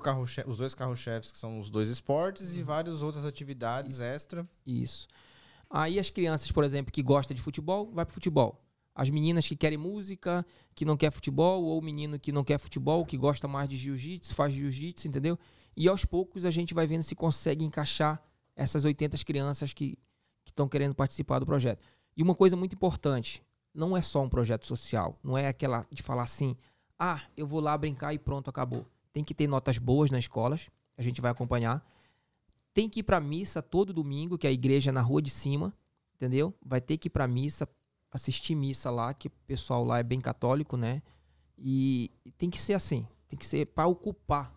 os dois carros-chefes, que são os dois esportes, uhum. e várias outras atividades Isso. extra. Isso. Aí as crianças, por exemplo, que gostam de futebol, vai para futebol. As meninas que querem música, que não quer futebol, ou o menino que não quer futebol, que gosta mais de jiu-jitsu, faz jiu-jitsu, entendeu? E aos poucos a gente vai vendo se consegue encaixar essas 80 crianças que estão querendo participar do projeto. E uma coisa muito importante, não é só um projeto social, não é aquela de falar assim, ah, eu vou lá brincar e pronto, acabou. Tem que ter notas boas nas escolas, a gente vai acompanhar tem que ir para missa todo domingo, que é a igreja é na rua de cima, entendeu? Vai ter que ir para missa, assistir missa lá, que o pessoal lá é bem católico, né? E, tem que ser assim, tem que ser para ocupar.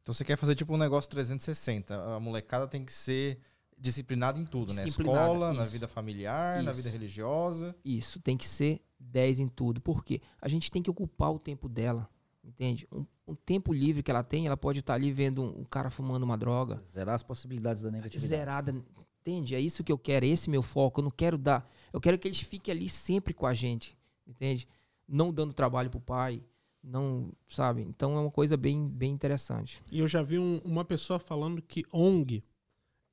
Então você quer fazer tipo um negócio 360, a molecada tem que ser disciplinada em tudo, né? Escola, isso. na vida familiar, isso. na vida religiosa. Isso, tem que ser 10 em tudo. Por quê? A gente tem que ocupar o tempo dela, entende? Um, um tempo livre que ela tem, ela pode estar ali vendo um, um cara fumando uma droga. Zerar as possibilidades da negatividade. Zerada, entende? É isso que eu quero, esse é meu foco. Eu não quero dar. Eu quero que eles fiquem ali sempre com a gente, entende? Não dando trabalho pro pai, não, sabe? Então é uma coisa bem, bem interessante. E eu já vi um, uma pessoa falando que ONG,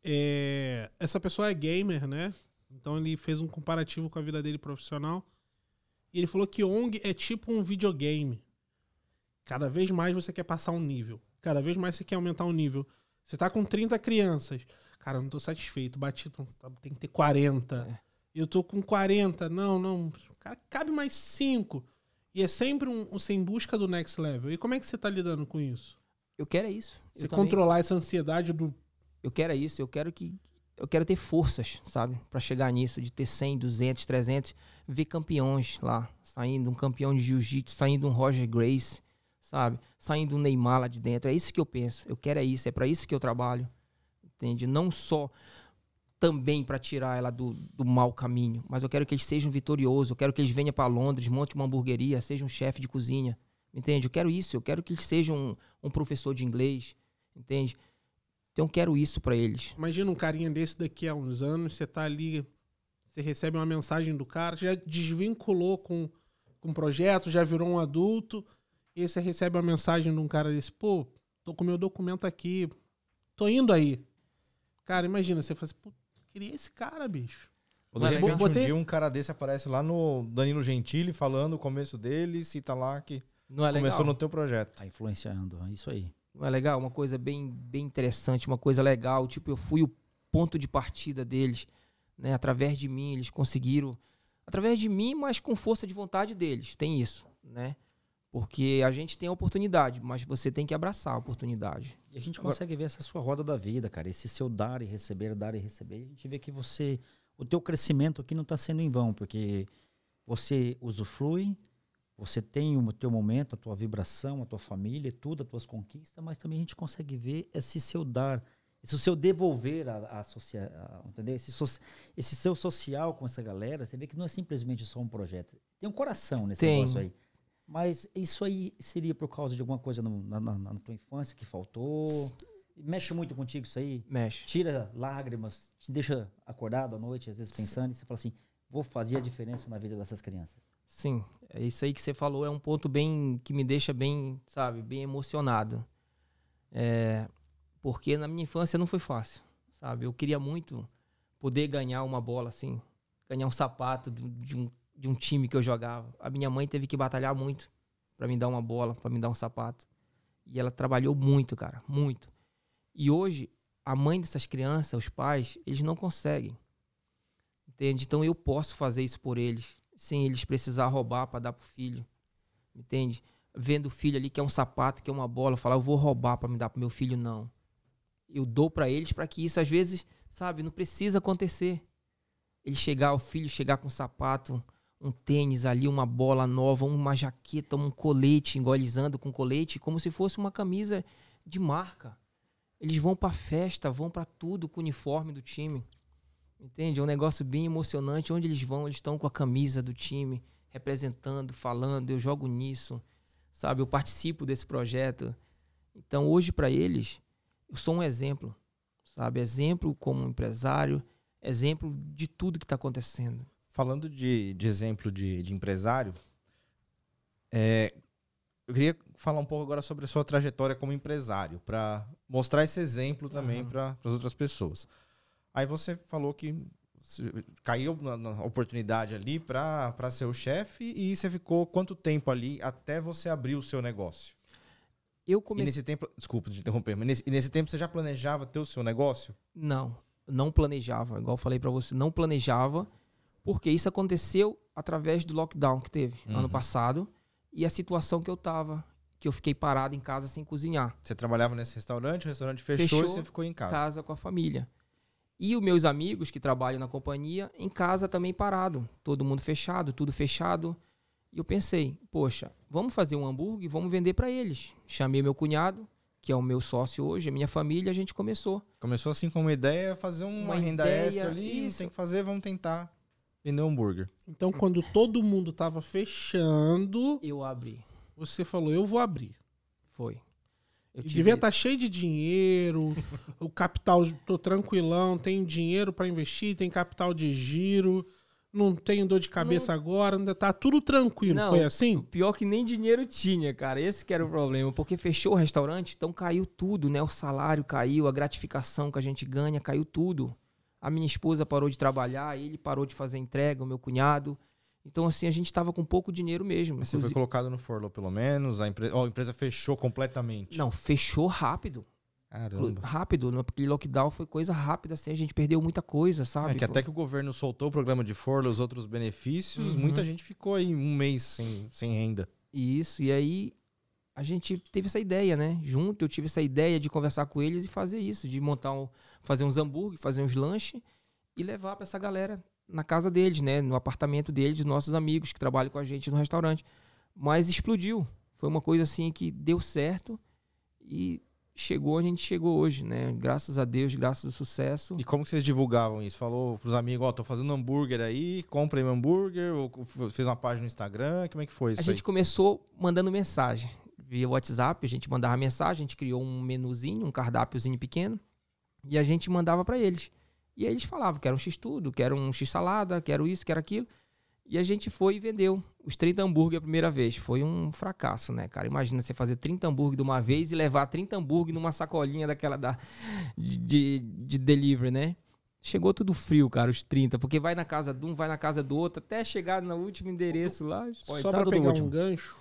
é, essa pessoa é gamer, né? Então ele fez um comparativo com a vida dele profissional. E ele falou que ONG é tipo um videogame. Cada vez mais você quer passar um nível. Cada vez mais você quer aumentar o um nível. Você tá com 30 crianças. Cara, eu não tô satisfeito. Bati, tem que ter 40. É. Eu tô com 40. Não, não. Cara, cabe mais 5. E é sempre um, um sem busca do next level. E como é que você tá lidando com isso? Eu quero é isso. Você eu controlar também... essa ansiedade do. Eu quero é isso. Eu quero que. Eu quero ter forças, sabe? para chegar nisso, de ter 100, 200, 300. Ver campeões lá. Saindo um campeão de jiu-jitsu, saindo um Roger Grace sabe? Saindo um Neymar lá de dentro. É isso que eu penso. Eu quero é isso, é para isso que eu trabalho. Entende? Não só também para tirar ela do, do mau caminho, mas eu quero que eles sejam vitoriosos. Eu quero que eles venham para Londres, monte uma hamburgueria, sejam um chefe de cozinha. Entende? Eu quero isso. Eu quero que eles sejam um, um professor de inglês. Entende? Então eu quero isso para eles. Imagina um carinha desse daqui a uns anos, você tá ali, você recebe uma mensagem do cara, já desvinculou com, com o projeto, já virou um adulto e você recebe uma mensagem de um cara desse, pô, tô com meu documento aqui, tô indo aí. Cara, imagina, você fala assim, pô, queria esse cara, bicho. Ou de repente botei... um dia um cara desse aparece lá no Danilo Gentili falando o começo dele, cita lá que Não é começou no teu projeto. Tá influenciando, é isso aí. Não é legal? Uma coisa bem, bem interessante, uma coisa legal. Tipo, eu fui o ponto de partida deles, né? Através de mim, eles conseguiram. Através de mim, mas com força de vontade deles. Tem isso, né? Porque a gente tem a oportunidade, mas você tem que abraçar a oportunidade. E a gente consegue ver essa sua roda da vida, cara. Esse seu dar e receber, dar e receber. A gente vê que você. O teu crescimento aqui não está sendo em vão, porque você usufrui, você tem o teu momento, a tua vibração, a tua família, tudo, as tuas conquistas, mas também a gente consegue ver esse seu dar, esse seu devolver a, a, social, entendeu? Esse, so, esse seu social com essa galera, você vê que não é simplesmente só um projeto. Tem um coração nesse tem. negócio aí. Mas isso aí seria por causa de alguma coisa no, na, na, na, tua infância que faltou? Mexe muito contigo isso aí? Mexe. Tira lágrimas, te deixa acordado à noite, às vezes pensando, e você fala assim, vou fazer a diferença na vida dessas crianças. Sim, é isso aí que você falou é um ponto bem que me deixa bem, sabe, bem emocionado. É, porque na minha infância não foi fácil, sabe? Eu queria muito poder ganhar uma bola assim, ganhar um sapato de, de um de um time que eu jogava. A minha mãe teve que batalhar muito para me dar uma bola, para me dar um sapato. E ela trabalhou muito, cara, muito. E hoje, a mãe dessas crianças, os pais, eles não conseguem. Entende? Então eu posso fazer isso por eles, sem eles precisar roubar para dar pro filho. Entende? vendo o filho ali que é um sapato, que é uma bola, falar, eu vou roubar para me dar pro meu filho, não. Eu dou para eles para que isso às vezes, sabe, não precisa acontecer. Ele chegar, o filho chegar com um sapato, um tênis ali, uma bola nova, uma jaqueta, um colete, engolizando com colete, como se fosse uma camisa de marca. Eles vão para festa, vão para tudo com o uniforme do time. Entende? É um negócio bem emocionante. Onde eles vão, eles estão com a camisa do time, representando, falando, eu jogo nisso. Sabe, eu participo desse projeto. Então, hoje para eles, eu sou um exemplo, sabe? Exemplo como empresário, exemplo de tudo que está acontecendo. Falando de, de exemplo de, de empresário, é, eu queria falar um pouco agora sobre a sua trajetória como empresário, para mostrar esse exemplo também uhum. para as outras pessoas. Aí você falou que caiu na, na oportunidade ali para ser o chefe e você ficou quanto tempo ali até você abrir o seu negócio? Eu comecei. E nesse tempo, desculpa te interromper, mas nesse, nesse tempo você já planejava ter o seu negócio? Não, não planejava. Igual eu falei para você, não planejava, porque isso aconteceu através do lockdown que teve uhum. ano passado e a situação que eu tava, que eu fiquei parado em casa sem cozinhar. Você trabalhava nesse restaurante, o restaurante fechou, fechou e você ficou em casa. casa com a família. E os meus amigos que trabalham na companhia, em casa também parado. Todo mundo fechado, tudo fechado. E eu pensei, poxa, vamos fazer um hambúrguer e vamos vender para eles. Chamei meu cunhado, que é o meu sócio hoje, a minha família, a gente começou. Começou assim com uma ideia, fazer uma, uma renda ideia, extra ali, isso. tem que fazer, vamos tentar vender um hambúrguer. Então, quando todo mundo tava fechando, eu abri. Você falou, eu vou abrir. Foi. Eu tive... Devia estar tá cheio de dinheiro, o capital, tô tranquilão, tenho dinheiro para investir, tem capital de giro, não tenho dor de cabeça não... agora, ainda tá tudo tranquilo. Não, Foi assim? Pior que nem dinheiro tinha, cara. Esse que era o problema, porque fechou o restaurante, então caiu tudo, né? O salário caiu, a gratificação que a gente ganha caiu tudo. A minha esposa parou de trabalhar, ele parou de fazer entrega, o meu cunhado. Então, assim, a gente estava com pouco dinheiro mesmo. Mas você foi colocado no forlo, pelo menos? A, empre... Oh, a empresa fechou completamente? Não, fechou rápido. Caramba. Rápido, porque lockdown foi coisa rápida, assim, a gente perdeu muita coisa, sabe? É que até que o governo soltou o programa de forlo, os outros benefícios, uhum. muita gente ficou aí um mês sem, sem renda. Isso, e aí a gente teve essa ideia, né? Junto, eu tive essa ideia de conversar com eles e fazer isso, de montar um, fazer uns hambúrguer, fazer uns lanches e levar para essa galera na casa deles, né? No apartamento deles, nossos amigos que trabalham com a gente no restaurante. Mas explodiu. Foi uma coisa assim que deu certo e chegou, a gente chegou hoje, né? Graças a Deus, graças ao sucesso. E como que vocês divulgavam isso? Falou pros amigos, ó, oh, tô fazendo hambúrguer aí, comprem meu hambúrguer, ou fez uma página no Instagram, como é que foi isso A gente começou mandando mensagem via WhatsApp, a gente mandava mensagem, a gente criou um menuzinho, um cardápiozinho pequeno, e a gente mandava para eles. E aí eles falavam, quero um X-tudo, quero um X-salada, quero isso, quero aquilo. E a gente foi e vendeu os 30 hambúrguer a primeira vez. Foi um fracasso, né, cara? Imagina você fazer 30 hambúrguer de uma vez e levar 30 hambúrguer numa sacolinha daquela da, de, de delivery, né? Chegou tudo frio, cara, os 30, porque vai na casa de um, vai na casa do outro, até chegar no último endereço lá. Só para pegar último. um gancho,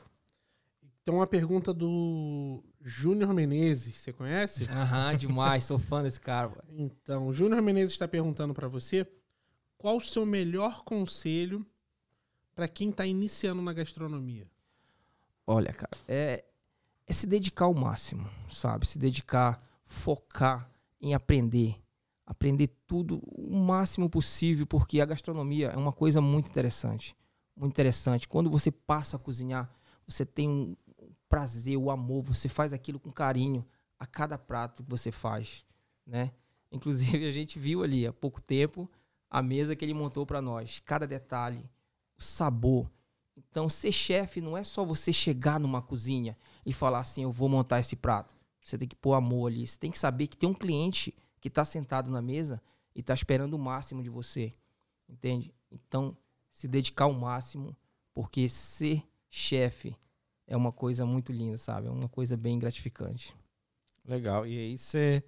tem uma pergunta do Júnior Menezes, você conhece? Aham, demais, sou fã desse cara. Então, o Júnior Menezes está perguntando para você qual o seu melhor conselho para quem está iniciando na gastronomia. Olha, cara, é, é se dedicar ao máximo, sabe? Se dedicar, focar em aprender, aprender tudo o máximo possível, porque a gastronomia é uma coisa muito interessante, muito interessante. Quando você passa a cozinhar, você tem um, prazer, o amor, você faz aquilo com carinho a cada prato que você faz, né? Inclusive a gente viu ali há pouco tempo a mesa que ele montou para nós, cada detalhe, o sabor. Então, ser chefe não é só você chegar numa cozinha e falar assim, eu vou montar esse prato. Você tem que pôr amor ali. Você tem que saber que tem um cliente que está sentado na mesa e está esperando o máximo de você. Entende? Então, se dedicar ao máximo, porque ser chefe é uma coisa muito linda, sabe? É uma coisa bem gratificante. Legal. E aí você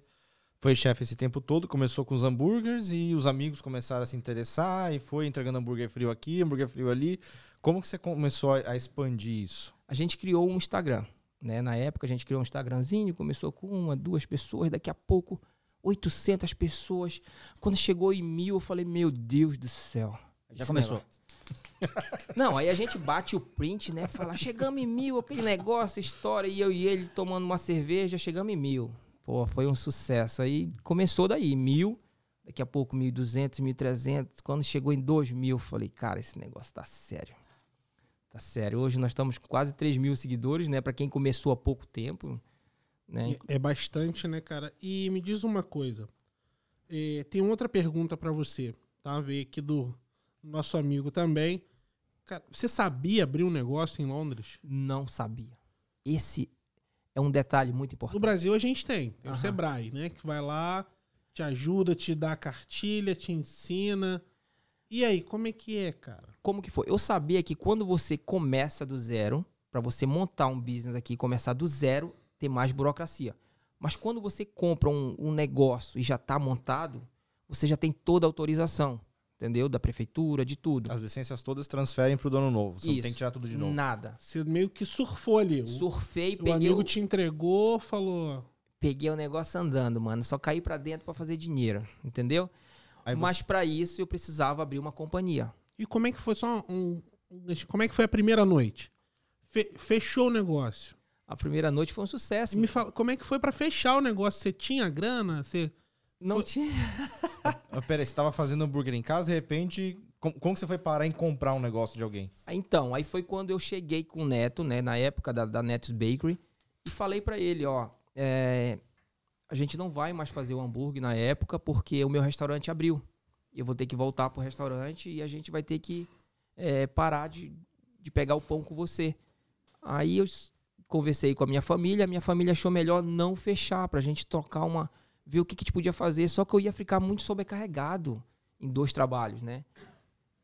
foi chefe esse tempo todo, começou com os hambúrgueres e os amigos começaram a se interessar e foi entregando hambúrguer frio aqui, hambúrguer frio ali. Como que você começou a expandir isso? A gente criou um Instagram, né? Na época a gente criou um Instagramzinho, começou com uma, duas pessoas, daqui a pouco 800 pessoas. Quando chegou em mil, eu falei, meu Deus do céu. Já começou. Negócio Não, aí a gente bate o print, né? Fala, chegamos em mil, aquele negócio, história, e eu e ele tomando uma cerveja, chegamos em mil. Pô, foi um sucesso. Aí começou daí, mil, daqui a pouco mil duzentos, mil trezentos. Quando chegou em dois mil, falei, cara, esse negócio tá sério. Tá sério. Hoje nós estamos com quase 3 mil seguidores, né? Para quem começou há pouco tempo. Né? É bastante, né, cara? E me diz uma coisa. É, tem outra pergunta para você, tá? Veio aqui do nosso amigo também. Cara, você sabia abrir um negócio em Londres? Não sabia. Esse é um detalhe muito importante. No Brasil a gente tem. Tem o Sebrae, né? Que vai lá, te ajuda, te dá a cartilha, te ensina. E aí, como é que é, cara? Como que foi? Eu sabia que quando você começa do zero, para você montar um business aqui, começar do zero, tem mais burocracia. Mas quando você compra um, um negócio e já está montado, você já tem toda a autorização, entendeu? Da prefeitura, de tudo. As licenças todas transferem para o dono novo. Você Isso. não tem que tirar tudo de novo. Nada. Você meio que surfou ali. Surfei, o peguei. O amigo te entregou, falou. Peguei o negócio andando, mano. Só caí para dentro para fazer dinheiro, entendeu? Aí Mas você... para isso eu precisava abrir uma companhia. E como é que foi só um, como é que foi a primeira noite? Fe, fechou o negócio. A primeira noite foi um sucesso. E me fala, como é que foi para fechar o negócio? Você tinha grana? Você não tinha. Ah, pera, você estava fazendo hambúrguer em casa, de repente, como, como você foi parar em comprar um negócio de alguém? Então, aí foi quando eu cheguei com o Neto, né, na época da, da Netos Bakery, e falei para ele, ó, é, a gente não vai mais fazer o hambúrguer na época porque o meu restaurante abriu. Eu vou ter que voltar pro restaurante e a gente vai ter que é, parar de, de pegar o pão com você. Aí eu conversei com a minha família, a minha família achou melhor não fechar, pra gente trocar uma. Ver o que, que a gente podia fazer. Só que eu ia ficar muito sobrecarregado em dois trabalhos, né?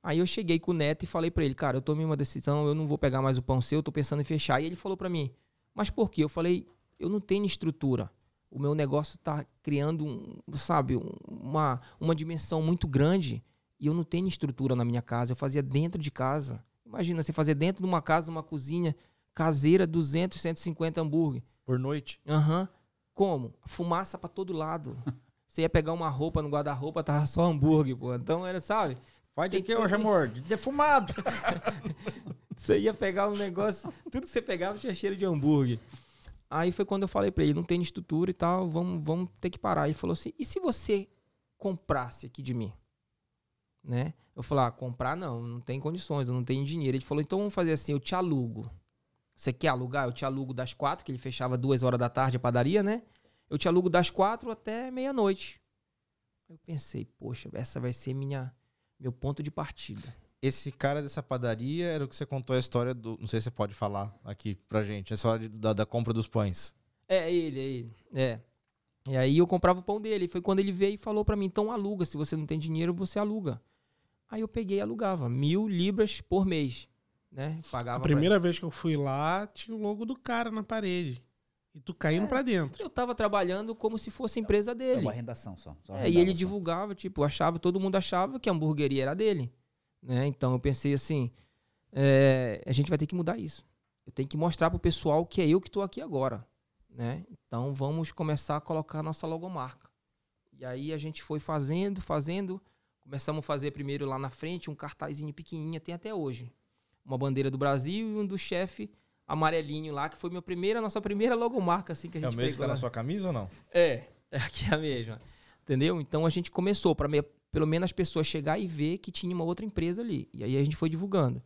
Aí eu cheguei com o Neto e falei para ele, cara, eu tomei uma decisão, eu não vou pegar mais o pão seu, eu tô pensando em fechar. E ele falou para mim, mas por quê? Eu falei, eu não tenho estrutura o meu negócio está criando, um, sabe, uma, uma dimensão muito grande e eu não tenho estrutura na minha casa. Eu fazia dentro de casa. Imagina você fazer dentro de uma casa, uma cozinha caseira, 200, 150 hambúrguer. Por noite? Aham. Uhum. Como? Fumaça para todo lado. Você ia pegar uma roupa no guarda-roupa, tava só hambúrguer, pô. Então era, sabe? Faz de que hoje, amor? Defumado. você ia pegar um negócio, tudo que você pegava tinha cheiro de hambúrguer. Aí foi quando eu falei para ele, não tem estrutura e tal, vamos, vamos ter que parar. Ele falou assim, e se você comprasse aqui de mim? Né? Eu falei, ah, comprar não, não tem condições, eu não tenho dinheiro. Ele falou, então vamos fazer assim, eu te alugo. Você quer alugar? Eu te alugo das quatro, que ele fechava duas horas da tarde a padaria, né? Eu te alugo das quatro até meia-noite. Eu pensei, poxa, essa vai ser minha, meu ponto de partida esse cara dessa padaria era o que você contou a história do. Não sei se você pode falar aqui pra gente, a história da, da compra dos pães. É, ele, é ele. É. E aí eu comprava o pão dele. Foi quando ele veio e falou para mim: então aluga. Se você não tem dinheiro, você aluga. Aí eu peguei e alugava. Mil libras por mês. Né? Pagava a primeira vez que eu fui lá, tinha o logo do cara na parede. E tu caindo é, para dentro. Eu tava trabalhando como se fosse empresa dele. É uma arrendação só. só é, e ele divulgava, tipo, achava, todo mundo achava que a hamburgueria era dele. Né? Então eu pensei assim, é, a gente vai ter que mudar isso. Eu tenho que mostrar pro pessoal que é eu que estou aqui agora. Né? Então vamos começar a colocar a nossa logomarca. E aí a gente foi fazendo, fazendo. Começamos a fazer primeiro lá na frente um cartazinho pequenininho, tem até hoje. Uma bandeira do Brasil e um do chefe amarelinho lá, que foi minha primeira, nossa primeira logomarca assim que a gente É o mesmo que tá na sua camisa ou não? É, é aqui a mesma. Entendeu? Então a gente começou para pelo menos as pessoas chegar e ver que tinha uma outra empresa ali. E aí a gente foi divulgando.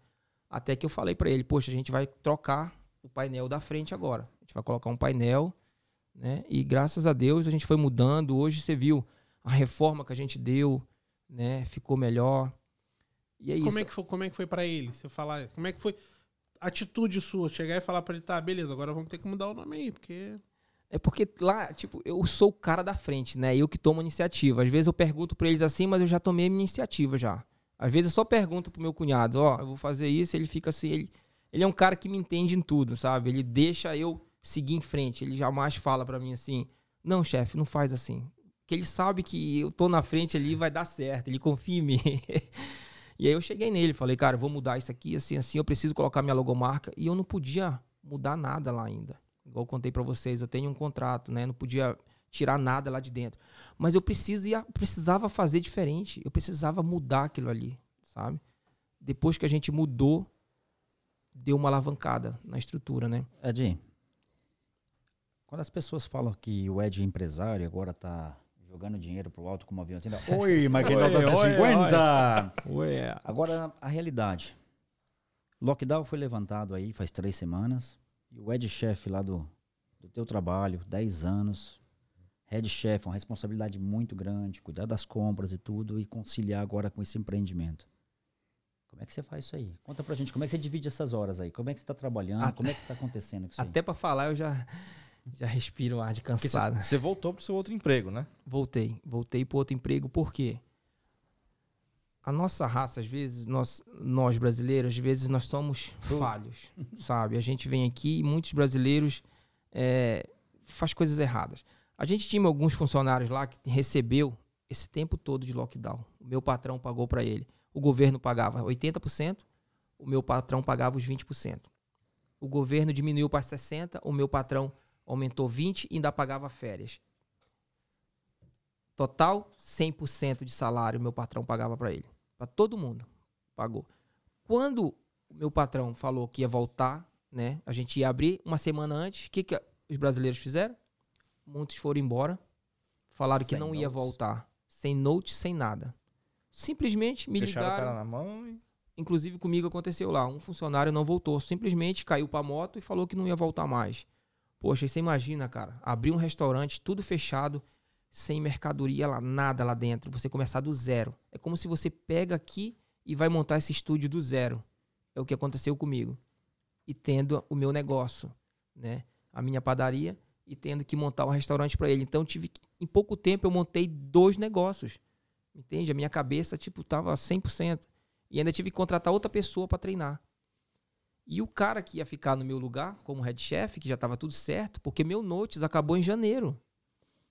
Até que eu falei para ele, poxa, a gente vai trocar o painel da frente agora. A gente vai colocar um painel, né? E graças a Deus a gente foi mudando. Hoje você viu a reforma que a gente deu, né? Ficou melhor. E é como isso. É que foi, como é que foi para ele? Você falar, como é que foi a atitude sua? Chegar e falar para ele, tá, beleza, agora vamos ter que mudar o nome aí, porque é porque lá, tipo, eu sou o cara da frente, né? Eu que tomo iniciativa. Às vezes eu pergunto para eles assim, mas eu já tomei a minha iniciativa já. Às vezes eu só pergunto pro meu cunhado, ó, oh, eu vou fazer isso, ele fica assim, ele, ele é um cara que me entende em tudo, sabe? Ele deixa eu seguir em frente, ele jamais fala para mim assim: "Não, chefe, não faz assim". Que ele sabe que eu tô na frente ali vai dar certo, ele confia em mim. e aí eu cheguei nele, falei: "Cara, vou mudar isso aqui assim assim, eu preciso colocar minha logomarca" e eu não podia mudar nada lá ainda. Igual eu contei para vocês, eu tenho um contrato, né? Não podia tirar nada lá de dentro. Mas eu precisava, precisava fazer diferente. Eu precisava mudar aquilo ali, sabe? depois que a gente mudou, deu uma alavancada na estrutura, né? Ed, quando as pessoas falam que o Ed é empresário agora tá jogando dinheiro pro alto com uma aviãozinho. Oi, Maquinota 50! Ué. Agora, a realidade. Lockdown foi levantado aí faz três semanas. E o Ed Chef lá do, do teu trabalho, 10 anos. Head Chef, uma responsabilidade muito grande, cuidar das compras e tudo, e conciliar agora com esse empreendimento. Como é que você faz isso aí? Conta pra gente, como é que você divide essas horas aí? Como é que você tá trabalhando? Até, como é que tá acontecendo isso Até para falar eu já já respiro um ar de cansado. Você voltou pro seu outro emprego, né? Voltei. Voltei pro outro emprego, por quê? A nossa raça, às vezes, nós, nós brasileiros, às vezes nós somos falhos, sabe? A gente vem aqui e muitos brasileiros é, faz coisas erradas. A gente tinha alguns funcionários lá que recebeu esse tempo todo de lockdown. O meu patrão pagou para ele. O governo pagava 80%, o meu patrão pagava os 20%. O governo diminuiu para 60%, o meu patrão aumentou 20 e ainda pagava férias. Total, 100% de salário meu patrão pagava para ele. Para todo mundo. Pagou. Quando o meu patrão falou que ia voltar, né? A gente ia abrir uma semana antes. O que, que os brasileiros fizeram? Muitos foram embora. Falaram sem que não notes. ia voltar. Sem notes, sem nada. Simplesmente me Deixaram ligaram. o cara na mão e... Inclusive comigo aconteceu lá. Um funcionário não voltou. Simplesmente caiu pra moto e falou que não ia voltar mais. Poxa, você imagina, cara, abrir um restaurante tudo fechado, sem mercadoria lá, nada lá dentro, você começar do zero. É como se você pega aqui e vai montar esse estúdio do zero. É o que aconteceu comigo. E tendo o meu negócio, né? A minha padaria e tendo que montar um restaurante para ele. Então tive que, em pouco tempo eu montei dois negócios. Entende? A minha cabeça tipo tava 100%. E ainda tive que contratar outra pessoa para treinar. E o cara que ia ficar no meu lugar, como head chef, que já estava tudo certo, porque meu notes acabou em janeiro.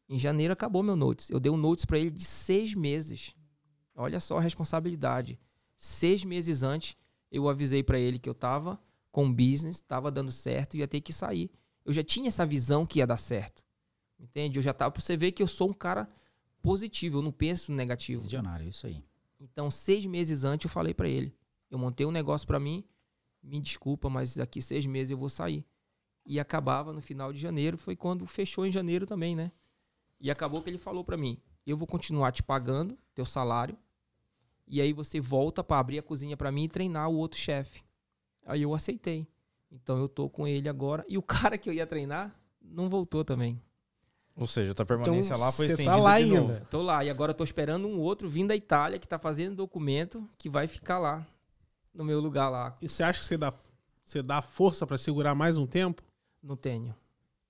Em janeiro acabou meu notes. Eu dei um notes para ele de seis meses. Olha só a responsabilidade. Seis meses antes, eu avisei para ele que eu estava com business, estava dando certo e ia ter que sair. Eu já tinha essa visão que ia dar certo. Entende? Eu já tava. Pra você ver que eu sou um cara positivo, eu não penso negativo. Visionário, isso aí. Então, seis meses antes, eu falei para ele. Eu montei um negócio para mim me desculpa, mas daqui seis meses eu vou sair. E acabava no final de janeiro, foi quando fechou em janeiro também, né? E acabou que ele falou para mim: eu vou continuar te pagando teu salário, e aí você volta para abrir a cozinha para mim e treinar o outro chefe. Aí eu aceitei. Então eu tô com ele agora. E o cara que eu ia treinar não voltou também. Ou seja, a permanência então, lá foi tá estendida tá lá de ainda. novo. Tô lá. E agora tô esperando um outro vindo da Itália que tá fazendo documento que vai ficar lá no meu lugar lá. E você acha que você dá, você dá força para segurar mais um tempo? Não tenho.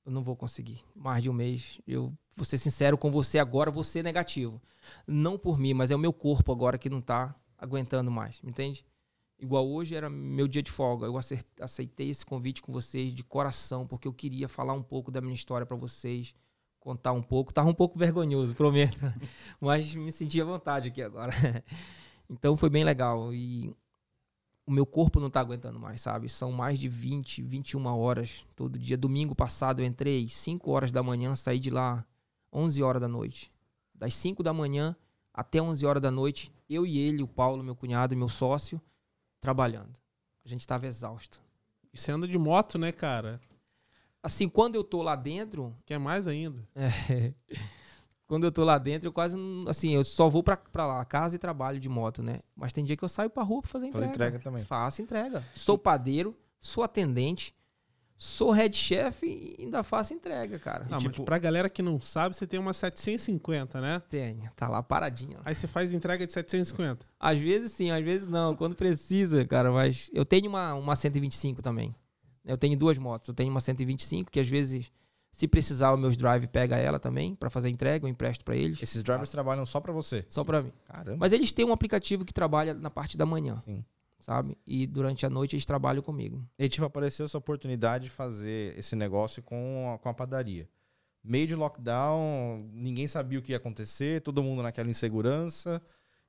Eu não vou conseguir. Mais de um mês. Eu vou ser sincero com você agora, vou ser negativo. Não por mim, mas é o meu corpo agora que não tá aguentando mais. Me entende? Igual hoje era meu dia de folga. Eu aceitei esse convite com vocês de coração, porque eu queria falar um pouco da minha história para vocês, contar um pouco. Tava um pouco vergonhoso, prometo. Mas me senti à vontade aqui agora. Então foi bem legal. E o meu corpo não tá aguentando mais, sabe? São mais de 20, 21 horas todo dia. Domingo passado eu entrei 5 horas da manhã, saí de lá 11 horas da noite. Das 5 da manhã até 11 horas da noite, eu e ele, o Paulo, meu cunhado, meu sócio, trabalhando. A gente estava exausto. E você anda de moto, né, cara? Assim, quando eu tô lá dentro. Quer é mais ainda. É quando eu tô lá dentro, eu quase não. Assim, eu só vou pra, pra lá, casa e trabalho de moto, né? Mas tem dia que eu saio pra rua pra fazer entrega. Fazer entrega também. Faço entrega. Sou padeiro, sou atendente, sou head chef e ainda faço entrega, cara. Não, tipo, mas pra galera que não sabe, você tem uma 750, né? Tem, tá lá paradinha. Aí você faz entrega de 750? Às vezes sim, às vezes não, quando precisa, cara. Mas eu tenho uma, uma 125 também. Eu tenho duas motos. Eu tenho uma 125 que às vezes se precisar, o meus drive pega ela também para fazer a entrega, eu empresto para eles. Esses drivers trabalham só para você? Só para mim. Caramba. Mas eles têm um aplicativo que trabalha na parte da manhã. Sim. Sabe? E durante a noite eles trabalham comigo. E tipo, apareceu essa oportunidade de fazer esse negócio com a, com a padaria. Meio de lockdown, ninguém sabia o que ia acontecer, todo mundo naquela insegurança.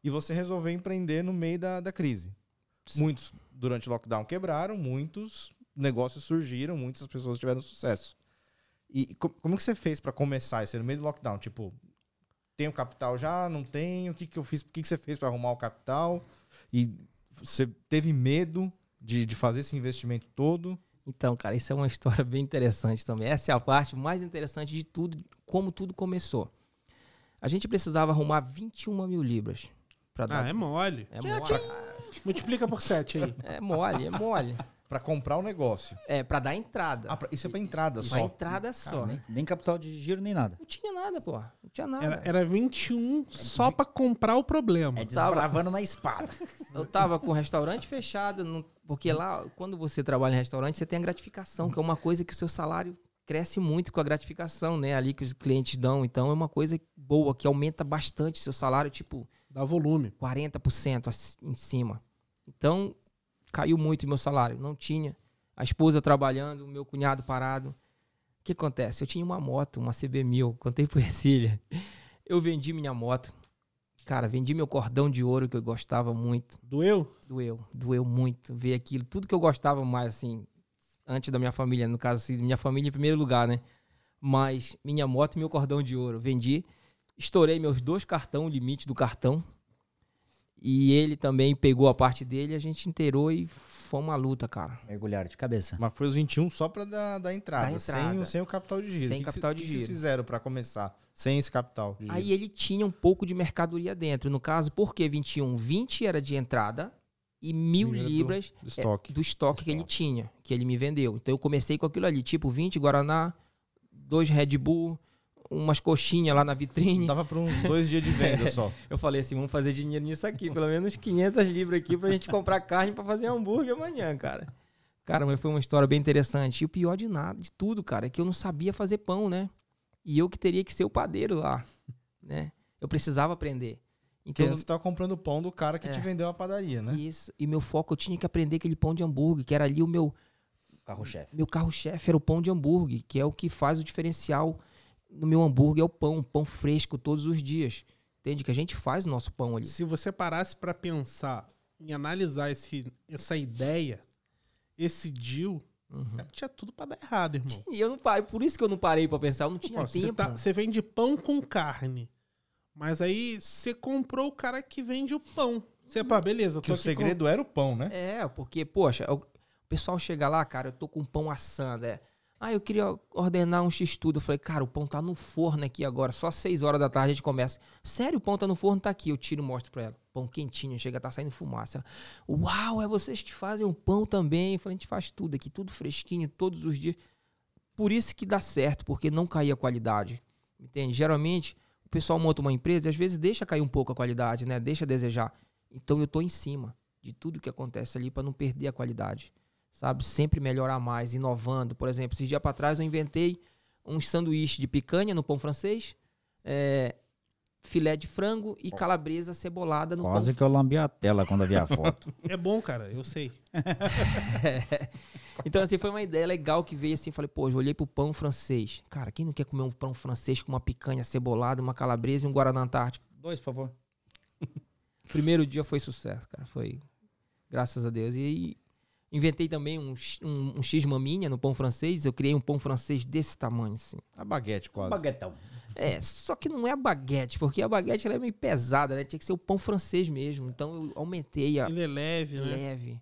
E você resolveu empreender no meio da, da crise. Sim. Muitos, durante o lockdown, quebraram, muitos negócios surgiram, muitas pessoas tiveram sucesso. E como que você fez para começar isso no meio do lockdown? Tipo, tenho capital já? Não tenho? O que, que eu fiz? O que, que você fez para arrumar o capital? E você teve medo de, de fazer esse investimento todo? Então, cara, isso é uma história bem interessante também. Essa é a parte mais interessante de tudo, como tudo começou. A gente precisava arrumar 21 mil libras. Pra dar... Ah, é mole. É mole. Multiplica por 7 aí. É mole, é mole. Pra comprar o negócio. É, pra dar entrada. Ah, pra- isso é pra entrada Pra só. entrada só. Nem, nem capital de giro, nem nada. Não tinha nada, pô. Não tinha nada. Era, era 21 só pra comprar o problema. É desbravando na espada. Eu tava com o restaurante fechado, não- porque lá, quando você trabalha em restaurante, você tem a gratificação, que é uma coisa que o seu salário cresce muito com a gratificação, né? Ali que os clientes dão. Então é uma coisa boa, que aumenta bastante seu salário, tipo Dá volume. 40% ac- em cima. Então caiu muito o meu salário. Não tinha. A esposa trabalhando, o meu cunhado parado. O que acontece? Eu tinha uma moto, uma CB1000, contei pro Ercília. Eu vendi minha moto. Cara, vendi meu cordão de ouro que eu gostava muito. Doeu? Doeu, doeu muito ver aquilo. Tudo que eu gostava mais, assim, antes da minha família, no caso, assim, minha família em primeiro lugar, né? Mas minha moto e meu cordão de ouro. Vendi, estourei meus dois cartão, o limite do cartão. E ele também pegou a parte dele, a gente inteirou e foi uma luta, cara. Mergulhar de cabeça. Mas foi os 21 só pra dar, dar entrada, Da entrada. Sem, o- sem o capital de giro. Sem O que que capital cê- de o que que giro. vocês fizeram pra começar? Sem esse capital de giro. Aí ele tinha um pouco de mercadoria dentro. No caso, por que 21? 20 era de entrada e mil era do- libras do estoque. é, do estoque que ele tinha, que ele me vendeu. Então eu comecei com aquilo ali, tipo 20 Guaraná, dois Red Bull, umas coxinhas lá na vitrine. Dava pra uns dois dias de venda só. Eu falei assim, vamos fazer dinheiro nisso aqui, pelo menos 500 libras aqui pra gente comprar carne pra fazer hambúrguer amanhã, cara. Cara, mas foi uma história bem interessante. E o pior de nada, de tudo, cara, é que eu não sabia fazer pão, né? E eu que teria que ser o padeiro lá, né? Eu precisava aprender. Porque Então, você tava comprando o pão do cara que É. te vendeu a padaria, né? isso. E meu foco, eu tinha que aprender aquele pão de hambúrguer, que era ali o meu, Carro-chefe. meu carro-chefe, era o pão de hambúrguer, que é o que faz o diferencial no meu hambúrguer, é o pão, pão fresco todos os dias. Entende? Que a gente faz o nosso pão ali. Se você parasse pra pensar em analisar esse, essa ideia, esse deal, Uhum. tinha tudo pra dar errado, irmão. E eu não parei, por isso que eu não parei pra pensar, eu não tinha Pô, Você tempo. tá- você vende pão com carne. Mas aí você comprou o cara que vende o pão. Você, pá, beleza, Que o segredo era o pão, né? É, porque, poxa, o pessoal chega lá, cara, eu tô com pão assando, é. Ah, eu queria ordenar um x-tudo. Eu falei, cara, o pão tá no forno aqui agora, só 6 horas da tarde a gente começa. Sério, o pão tá no forno, tá aqui. Eu tiro e mostro pra ela. Pão quentinho, chega, tá saindo fumaça. Ela, Uau, é vocês que fazem o pão também. Eu falei, a gente faz tudo aqui, tudo fresquinho, todos os dias. Por isso que dá certo, porque não caía a qualidade. Entende? Geralmente, o pessoal monta uma empresa e às vezes deixa cair um pouco a qualidade, né? Deixa a desejar. Então eu tô em cima de tudo que acontece ali para não perder a qualidade. Sabe? Sempre melhorar mais, inovando. Por exemplo, esses dias para trás eu inventei um sanduíche de picanha no pão francês, é, filé de frango e calabresa cebolada no Quase pão que eu lambi a tela quando eu vi a foto. É bom, cara, eu sei. Então, assim, foi uma ideia legal que veio assim. Falei, pô, eu olhei pro pão francês. Cara, quem não quer comer um pão francês com uma picanha cebolada, uma calabresa e um Guaraná Antártico? Dois, por favor. Primeiro dia foi sucesso, cara. Foi. Graças a Deus. E aí, inventei também um, um, um X maminha no pão francês. Eu criei um pão francês desse tamanho, assim. A baguete quase. Baguetão. É, só que não é a baguete, porque a baguete ela é meio pesada, né? Tinha que ser o pão francês mesmo. Então eu aumentei a Ele é leve, né? leve.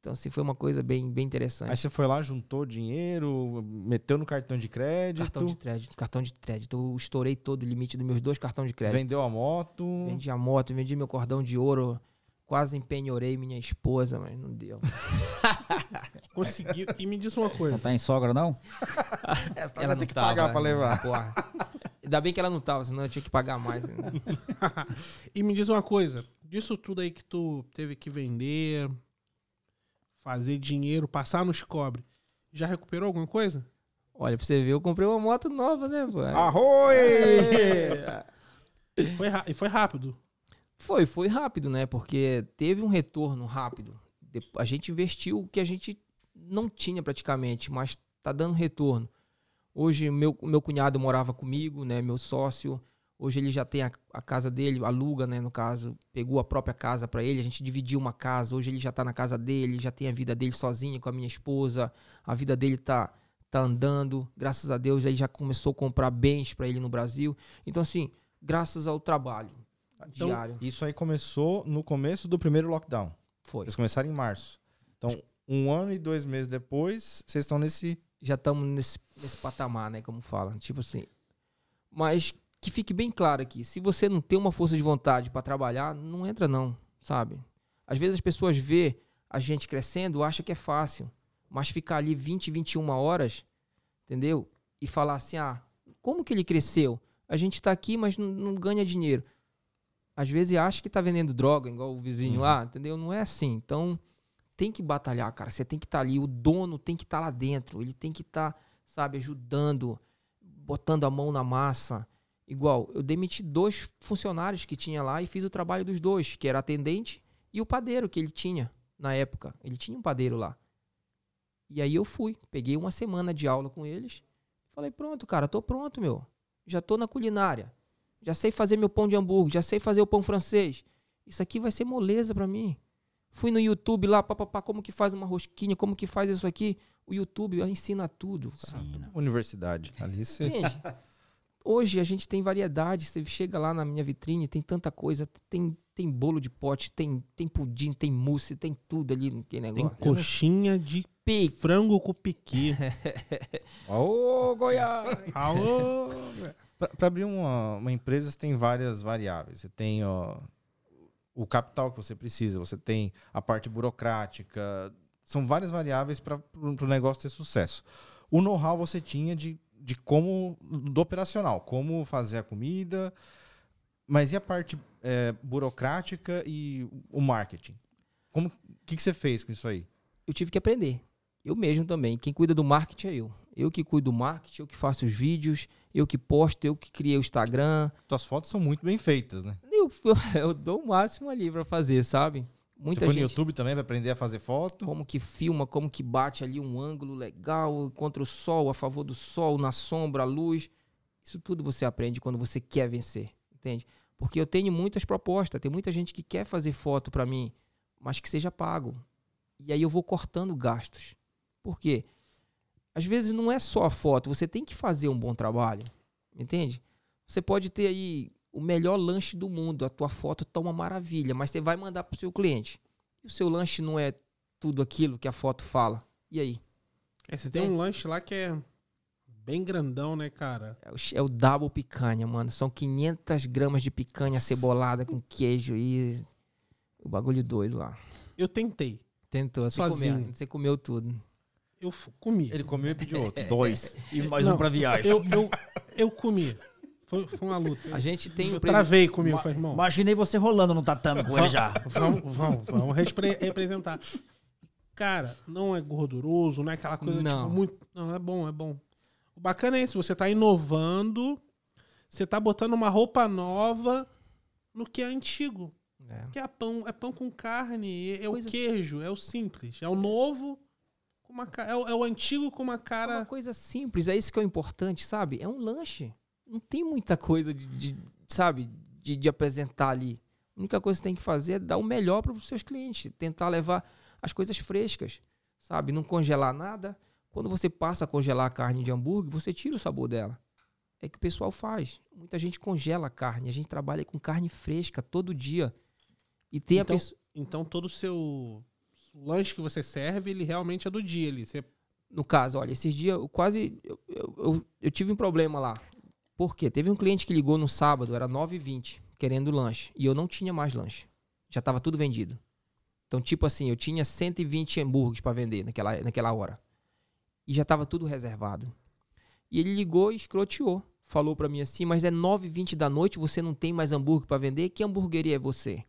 Então, assim, foi uma coisa bem, bem interessante. Aí você foi lá, juntou dinheiro, meteu no cartão de crédito, Cartão de crédito, cartão de crédito. Eu estourei todo o limite dos meus dois cartões de crédito. vendeu a moto. Vendi a moto, vendi meu cordão de ouro. Quase empenhorei minha esposa, mas não deu. Conseguiu. E me diz uma Não coisa. tá em sogra, não? Essa Ela vai não ter que tava, pagar pra né? levar. Porra. Ainda bem que ela não tava, senão eu tinha que pagar mais. né? E me diz uma coisa. Disso tudo aí que tu teve que vender, fazer dinheiro, passar nos cobre, já recuperou alguma coisa? Olha, pra você ver, eu comprei uma moto nova, né, pô? Arroi! Foi, e foi rápido. Foi, foi rápido, né? Porque teve um retorno rápido. A gente investiu o que a gente não tinha praticamente, mas tá dando retorno. Hoje, meu, meu cunhado morava comigo, né? Meu sócio. Hoje ele já tem a, a casa dele, aluga, né? No caso, pegou a própria casa para ele. A gente dividiu uma casa. Hoje ele já tá na casa dele, já tem a vida dele sozinho com a minha esposa. A vida dele tá, tá andando. Graças a Deus, ele já começou a comprar bens para ele no Brasil. Então, assim, graças ao trabalho Então, diário. Isso aí começou no começo do primeiro lockdown. Foi. Vocês começaram em março. Então, um ano e dois meses depois, vocês estão nesse. Já estamos nesse, nesse patamar, né? Como fala. Tipo assim. Mas que fique bem claro aqui: se você não tem uma força de vontade para trabalhar, não entra, não, sabe? Às vezes as pessoas vê a gente crescendo, acha que é fácil. Mas ficar ali 20, 21 horas, entendeu? E falar assim: ah, como que ele cresceu? A gente está aqui, mas não, não, ganha dinheiro. Às vezes acha que está vendendo droga, igual o vizinho uhum. lá, entendeu? Não é assim. Então, tem que batalhar, cara. Você tem que estar tá ali. O dono tem que estar tá lá dentro. Ele tem que estar, tá, sabe, ajudando, botando a mão na massa. Igual, eu demiti dois funcionários que tinha lá e fiz o trabalho dos dois, que era atendente e o padeiro que ele tinha na época. Ele tinha um padeiro lá. E aí eu fui, peguei uma semana de aula com eles. Falei, pronto, cara, tô pronto, meu. Já tô na culinária. Já sei fazer meu pão de hambúrguer, já sei fazer o pão francês. Isso aqui vai ser moleza para mim. Fui no YouTube lá, papapá, como que faz uma rosquinha, como que faz isso aqui. O YouTube ensina tudo. Ensina. Universidade. Ali você... Entende? Hoje a gente tem variedade. Você chega lá na minha vitrine, tem tanta coisa. Tem, tem bolo de pote, tem, tem pudim, tem mousse, tem tudo ali naquele negócio. Tem coxinha de Pique. frango com piqui. Ô, Goiás! Alô! Para abrir uma, uma empresa, você tem várias variáveis. Você tem ó, o capital que você precisa, você tem a parte burocrática. São várias variáveis para o negócio ter sucesso. O know-how você tinha de de como do operacional, como fazer a comida, mas e a parte é, burocrática e o marketing? Como que, que você fez com isso aí? Eu tive que aprender. Eu mesmo também. Quem cuida do marketing é eu. Eu que cuido do marketing, eu que faço os vídeos, eu que posto, eu que criei o Instagram. Tuas fotos são muito bem feitas, né? Eu, eu, dou o máximo ali para fazer, sabe? Muita Você foi gente, no YouTube também para aprender a fazer foto? Como que filma, como que bate ali um ângulo legal contra o sol, a favor do sol, na sombra, a luz. Isso tudo você aprende quando você quer vencer, entende? Porque eu tenho muitas propostas, tem muita gente que quer fazer foto para mim, mas que seja pago. E aí eu vou cortando gastos. Por quê? Às vezes não é só a foto, você tem que fazer um bom trabalho, entende? Você pode ter aí o melhor lanche do mundo, a tua foto tá uma maravilha, mas você vai mandar pro seu cliente. E o seu lanche não é tudo aquilo que a foto fala. E aí? É, você tem, tem um lanche lá que é bem grandão, né, cara? É o, é o double picanha, mano. São 500 gramas de picanha cebolada com queijo e o bagulho doido lá. Eu tentei. Tentou, você Sozinho. comeu, você comeu tudo. Eu comi. Ele comeu e pediu outro. Dois. E mais Não, um pra viagem. Eu, eu, eu comi. Foi, foi uma luta. A gente tem. Eu travei comigo, Ma foi, irmão. Imaginei você rolando no tatame com ele já. Vamos, vamos, vamos representar. Cara, não é gorduroso, não é aquela coisa não. Tipo, muito. Não, é bom, é bom. O bacana é isso, você tá inovando, você tá botando uma roupa nova no que é antigo. É. Que é pão, é pão com carne, é Coisa o queijo, é o simples. É o novo uma é o, é o antigo com uma cara. É uma coisa simples, é isso que é o importante, sabe? É um lanche não tem muita coisa de, de sabe, de, de, apresentar ali. A única coisa que você tem que fazer é dar o melhor para os seus clientes, tentar levar as coisas frescas, sabe? Não congelar nada. Quando você passa a congelar a carne de hambúrguer, você tira o sabor dela. É que o pessoal faz. Muita gente congela a carne. A gente trabalha com carne fresca todo dia. E tem então, a pessoa. Então todo o seu lanche que você serve, ele realmente é do dia ali. Você... No caso, olha, esses dias eu quase. Eu, eu, eu, eu tive um problema lá. Por quê? Teve um cliente que ligou no sábado, era 9h20, querendo lanche. E eu não tinha mais lanche. Já estava tudo vendido. Então, tipo assim, eu tinha 120 hambúrgueres para vender naquela, naquela hora. E já estava tudo reservado. E ele ligou e escroteou. Falou para mim assim, mas é 9h20 da noite, você não tem mais hambúrguer para vender? Que hambúrgueria é você?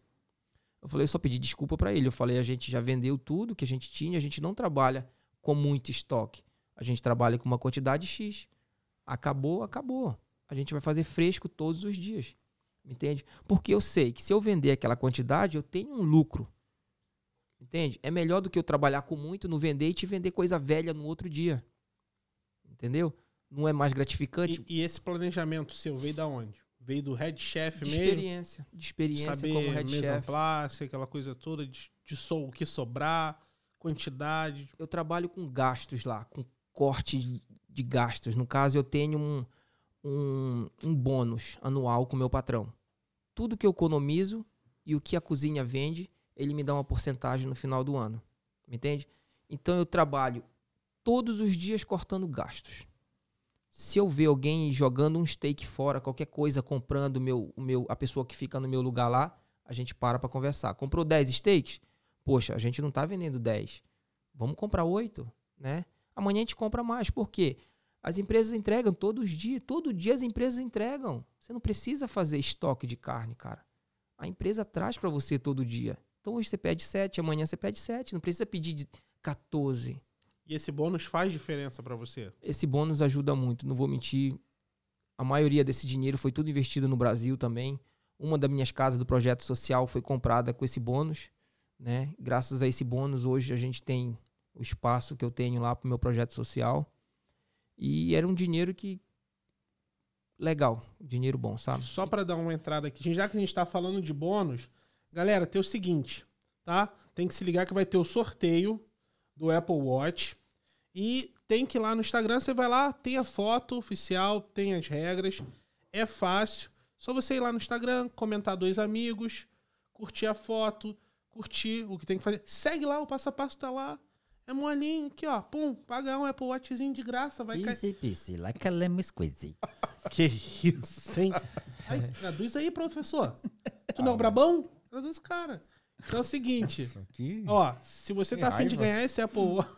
Eu falei, eu só pedi desculpa para ele. Eu falei, a gente já vendeu tudo que a gente tinha, a gente não trabalha com muito estoque. A gente trabalha com uma quantidade X. Acabou, acabou a gente vai fazer fresco todos os dias. Entende? Porque eu sei que se eu vender aquela quantidade, eu tenho um lucro. Entende? É melhor do que eu trabalhar com muito no vender e te vender coisa velha no outro dia. Entendeu? Não é mais gratificante. E, e esse planejamento seu veio da onde? Veio do head chef de mesmo? Experiência. De experiência saber como head mesa chef. Place, aquela coisa toda de, de so, o que sobrar, quantidade. Eu trabalho com gastos lá, com corte de gastos. No caso, eu tenho um, um, um bônus anual com o meu patrão. Tudo que eu economizo e o que a cozinha vende, ele me dá uma porcentagem no final do ano. Me entende? Então eu trabalho todos os dias cortando gastos. Se eu ver alguém jogando um steak fora, qualquer coisa, comprando meu, o meu, a pessoa que fica no meu lugar lá, a gente para para conversar. Comprou 10 steaks? Poxa, a gente não está vendendo 10. Vamos comprar 8, né? Amanhã a gente compra mais. Por quê? As empresas entregam todos os dias. Todo dia as empresas entregam. Você não precisa fazer estoque de carne, cara. A empresa traz para você todo dia. Então hoje você pede 7, amanhã você pede 7. Não precisa pedir de 14. E esse bônus faz diferença para você? Esse bônus ajuda muito, não vou mentir. A maioria desse dinheiro foi tudo investido no Brasil também. Uma das minhas casas do projeto social foi comprada com esse bônus. Né? Graças a esse bônus, hoje a gente tem o espaço que eu tenho lá para o meu projeto social. E era um dinheiro que. Legal, dinheiro bom, sabe? Só para dar uma entrada aqui, já que a gente está falando de bônus, galera, tem o seguinte, tá? Tem que se ligar que vai ter o sorteio do Apple Watch. E tem que ir lá no Instagram, você vai lá, tem a foto oficial, tem as regras. É fácil. Só você ir lá no Instagram, comentar dois amigos, curtir a foto, curtir o que tem que fazer. Segue lá, o passo a passo tá lá. É molinho, aqui ó, pum, paga um Apple Watchzinho de graça, vai cair. Easy peasy, like a lemon squeezy. que isso, hein? Aí, traduz aí, professor. Tu não é o brabão? Traduz, cara. Então é o seguinte. Aqui? Ó, se você tá afim de ganhar esse Apple Watch.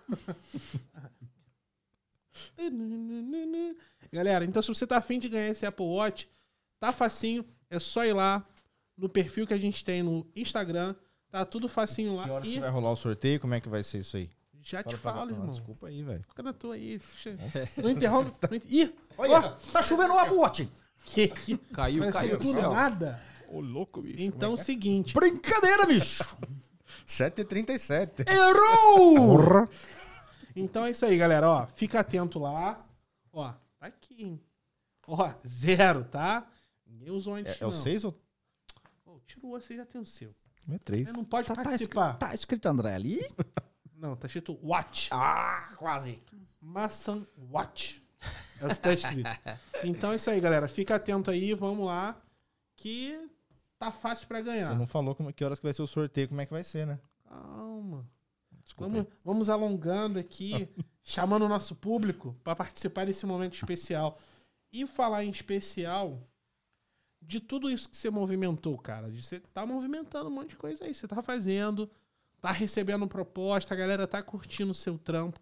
Galera, então se você tá afim de ganhar esse Apple Watch, tá facinho. É só ir lá no perfil que a gente tem no Instagram. Tá tudo facinho lá. Que horas e... que vai rolar o sorteio? Como é que vai ser isso aí? Já Fala te falo, irmão. Desculpa aí, velho. Fica na tua aí. Não interrompe. Ih, olha, tá chovendo o Apple Watch. Que, que... Caiu, caiu. Do nada. Ô, louco, bicho. Então, é, é o seguinte. Brincadeira, bicho. 7h37. Errou! então é isso aí, galera. Ó, fica atento lá. Ó, tá aqui, hein? Ó, zero, tá? Meus é, é o 6 ou... Oh, tirou, você já tem o seu. É 3. não pode tá, tá participar. Tá, tá escrito André ali? Não, tá escrito Watch. Ah, quase. Maçã Watch. É o que tá escrito. então é isso aí, galera. Fica atento aí, vamos lá. Que tá fácil para ganhar. Você não falou como, que horas que vai ser o sorteio, como é que vai ser, né? Calma. Vamos, vamos, alongando aqui, chamando o nosso público para participar desse momento especial. E falar em especial de tudo isso que você movimentou, cara. De você tá movimentando um monte de coisa aí. Você tá fazendo, tá recebendo proposta, a galera tá curtindo o seu trampo.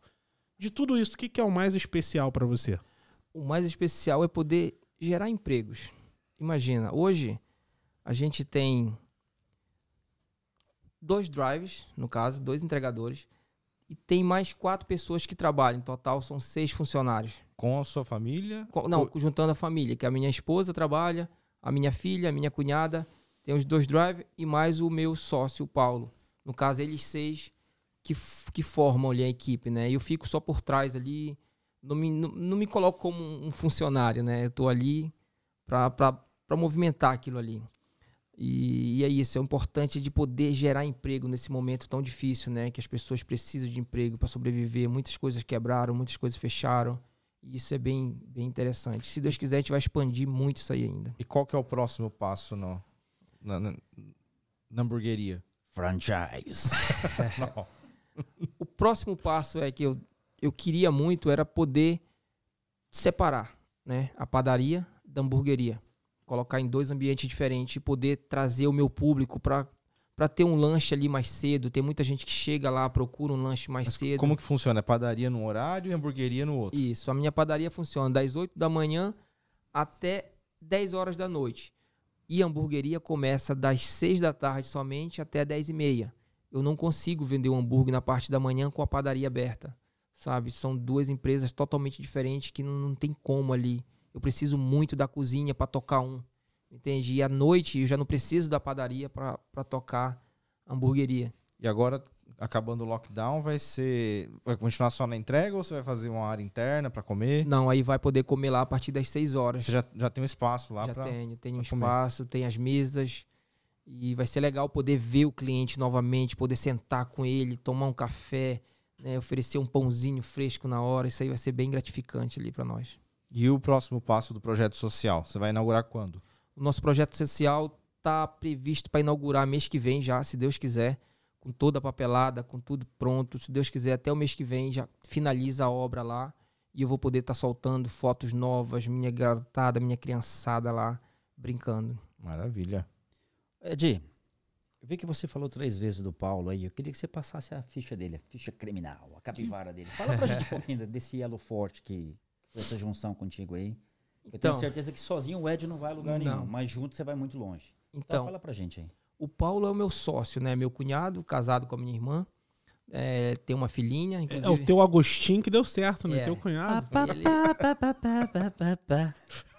De tudo isso, o que, que é o mais especial para você? O mais especial é poder gerar empregos. Imagina, hoje a gente tem dois drives, no caso, dois entregadores, e tem mais quatro pessoas que trabalham. Em total, são seis funcionários. Com a sua família? Com, não, Ou... juntando a família, que a minha esposa trabalha, a minha filha, a minha cunhada, tem os dois drives e mais o meu sócio, o Paulo. No caso, eles seis que, que formam ali a equipe, né? Eu fico só por trás ali, não me, não, não me coloco como um funcionário, né? Eu tô ali para movimentar aquilo ali. E, e, é isso, é importante de poder gerar emprego nesse momento tão difícil, né? Que as pessoas precisam de emprego para sobreviver. Muitas coisas quebraram, muitas coisas fecharam. E isso é bem, bem interessante. Se Deus quiser, a gente vai expandir muito isso aí ainda. E qual que é o próximo passo no, na, na, na hamburgueria? Franchise. o próximo passo é que eu, eu queria muito era poder separar né, a padaria da hamburgueria colocar em dois ambientes diferentes e poder trazer o meu público para para ter um lanche ali mais cedo. Tem muita gente que chega lá, procura um lanche mais Mas cedo. Como que funciona? É padaria num horário e hamburgueria no outro? Isso. A minha padaria funciona das 8 da manhã até 10 horas da noite. E a hamburgueria começa das 6 da tarde somente até 10 e meia. Eu não consigo vender um hambúrguer na parte da manhã com a padaria aberta. Sabe? São duas empresas totalmente diferentes que não, não tem como ali eu preciso muito da cozinha para tocar um. Entende? E à noite eu já não preciso da padaria para tocar hamburgueria. E agora, acabando o lockdown, vai ser. Vai continuar só na entrega ou você vai fazer uma área interna para comer? Não, aí vai poder comer lá a partir das 6 horas. Você já, já tem um espaço lá para. Já tenho, tem um espaço, tem as mesas. E vai ser legal poder ver o cliente novamente, poder sentar com ele, tomar um café, né, oferecer um pãozinho fresco na hora. Isso aí vai ser bem gratificante ali para nós. E o próximo passo do projeto social? Você vai inaugurar quando? O nosso projeto social está previsto para inaugurar mês que vem já, se Deus quiser. com toda a papelada, com tudo pronto. Se Deus quiser, até o mês que vem já finaliza a obra lá e eu vou poder estar tá soltando fotos novas, minha garotada, minha criançada lá brincando. Maravilha. Edi, eu vi que você falou três vezes do Paulo aí. Eu queria que você passasse a ficha dele, a ficha criminal, a capivara dele. Fala pra gente um pouquinho desse elo forte que essa junção contigo aí. Eu então, tenho certeza que sozinho o Ed não vai a lugar não. nenhum, mas junto você vai muito longe. Então, então, fala pra gente aí. O Paulo é o meu sócio, né? Meu cunhado, casado com a minha irmã. É, tem uma filhinha. Inclusive. É o teu Agostinho que deu certo, né? É. Teu cunhado.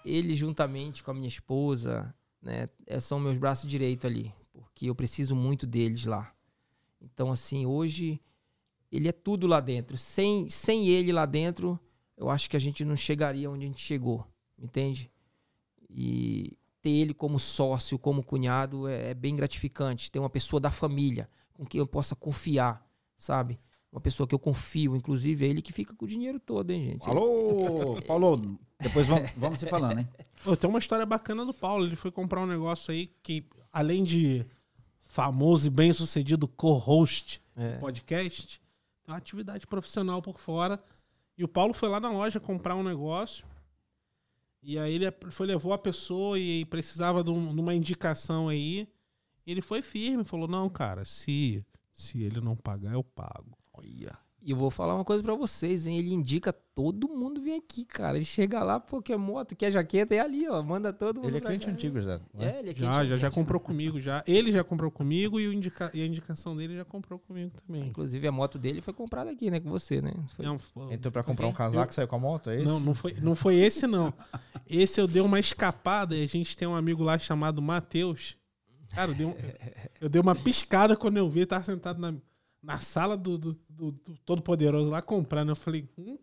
Ele, ele, juntamente com a minha esposa, né? É, são meus braços direitos ali porque eu preciso muito deles lá. Então, assim, hoje ele é tudo lá dentro. Sem, sem ele lá dentro, eu acho que a gente não chegaria onde a gente chegou, entende? E ter ele como sócio, como cunhado, é, é bem gratificante. Ter uma pessoa da família com quem eu possa confiar, sabe? Uma pessoa que eu confio, inclusive é ele que fica com o dinheiro todo, hein, gente? Alô, Paulo, depois vamos, vamos se falando, hein? Pô, tem uma história bacana do Paulo. Ele foi comprar um negócio aí que, além de famoso e bem-sucedido co-host é. podcast, tem uma atividade profissional por fora. E o Paulo foi lá na loja comprar um negócio. E aí ele foi, levou a pessoa e precisava de, um, de uma indicação aí. Ele foi firme, falou: Não, cara, se, se ele não pagar, eu pago. Olha. E eu vou falar uma coisa para vocês, hein? Ele indica todo mundo vir aqui, cara. Ele chega lá, pô, quer moto, quer jaqueta, é ali, ó. Manda todo mundo. Ele é cliente antigo já. É, ele é já, já, já comprou comigo já. Ele já comprou comigo e, o indica... e a indicação dele já comprou comigo também. Inclusive a moto dele foi comprada aqui, né? Com você, né? Foi... Não, foi... Entrou pra comprar um casaco, eu... saiu com a moto, é esse? Não, não foi, não foi esse, não. Esse eu dei uma escapada e a gente tem um amigo lá chamado Matheus. Cara, eu dei, um... eu dei uma piscada quando eu vi, ele tava sentado na na sala do, do, do, do Todo-Poderoso lá comprando. Eu falei, hum,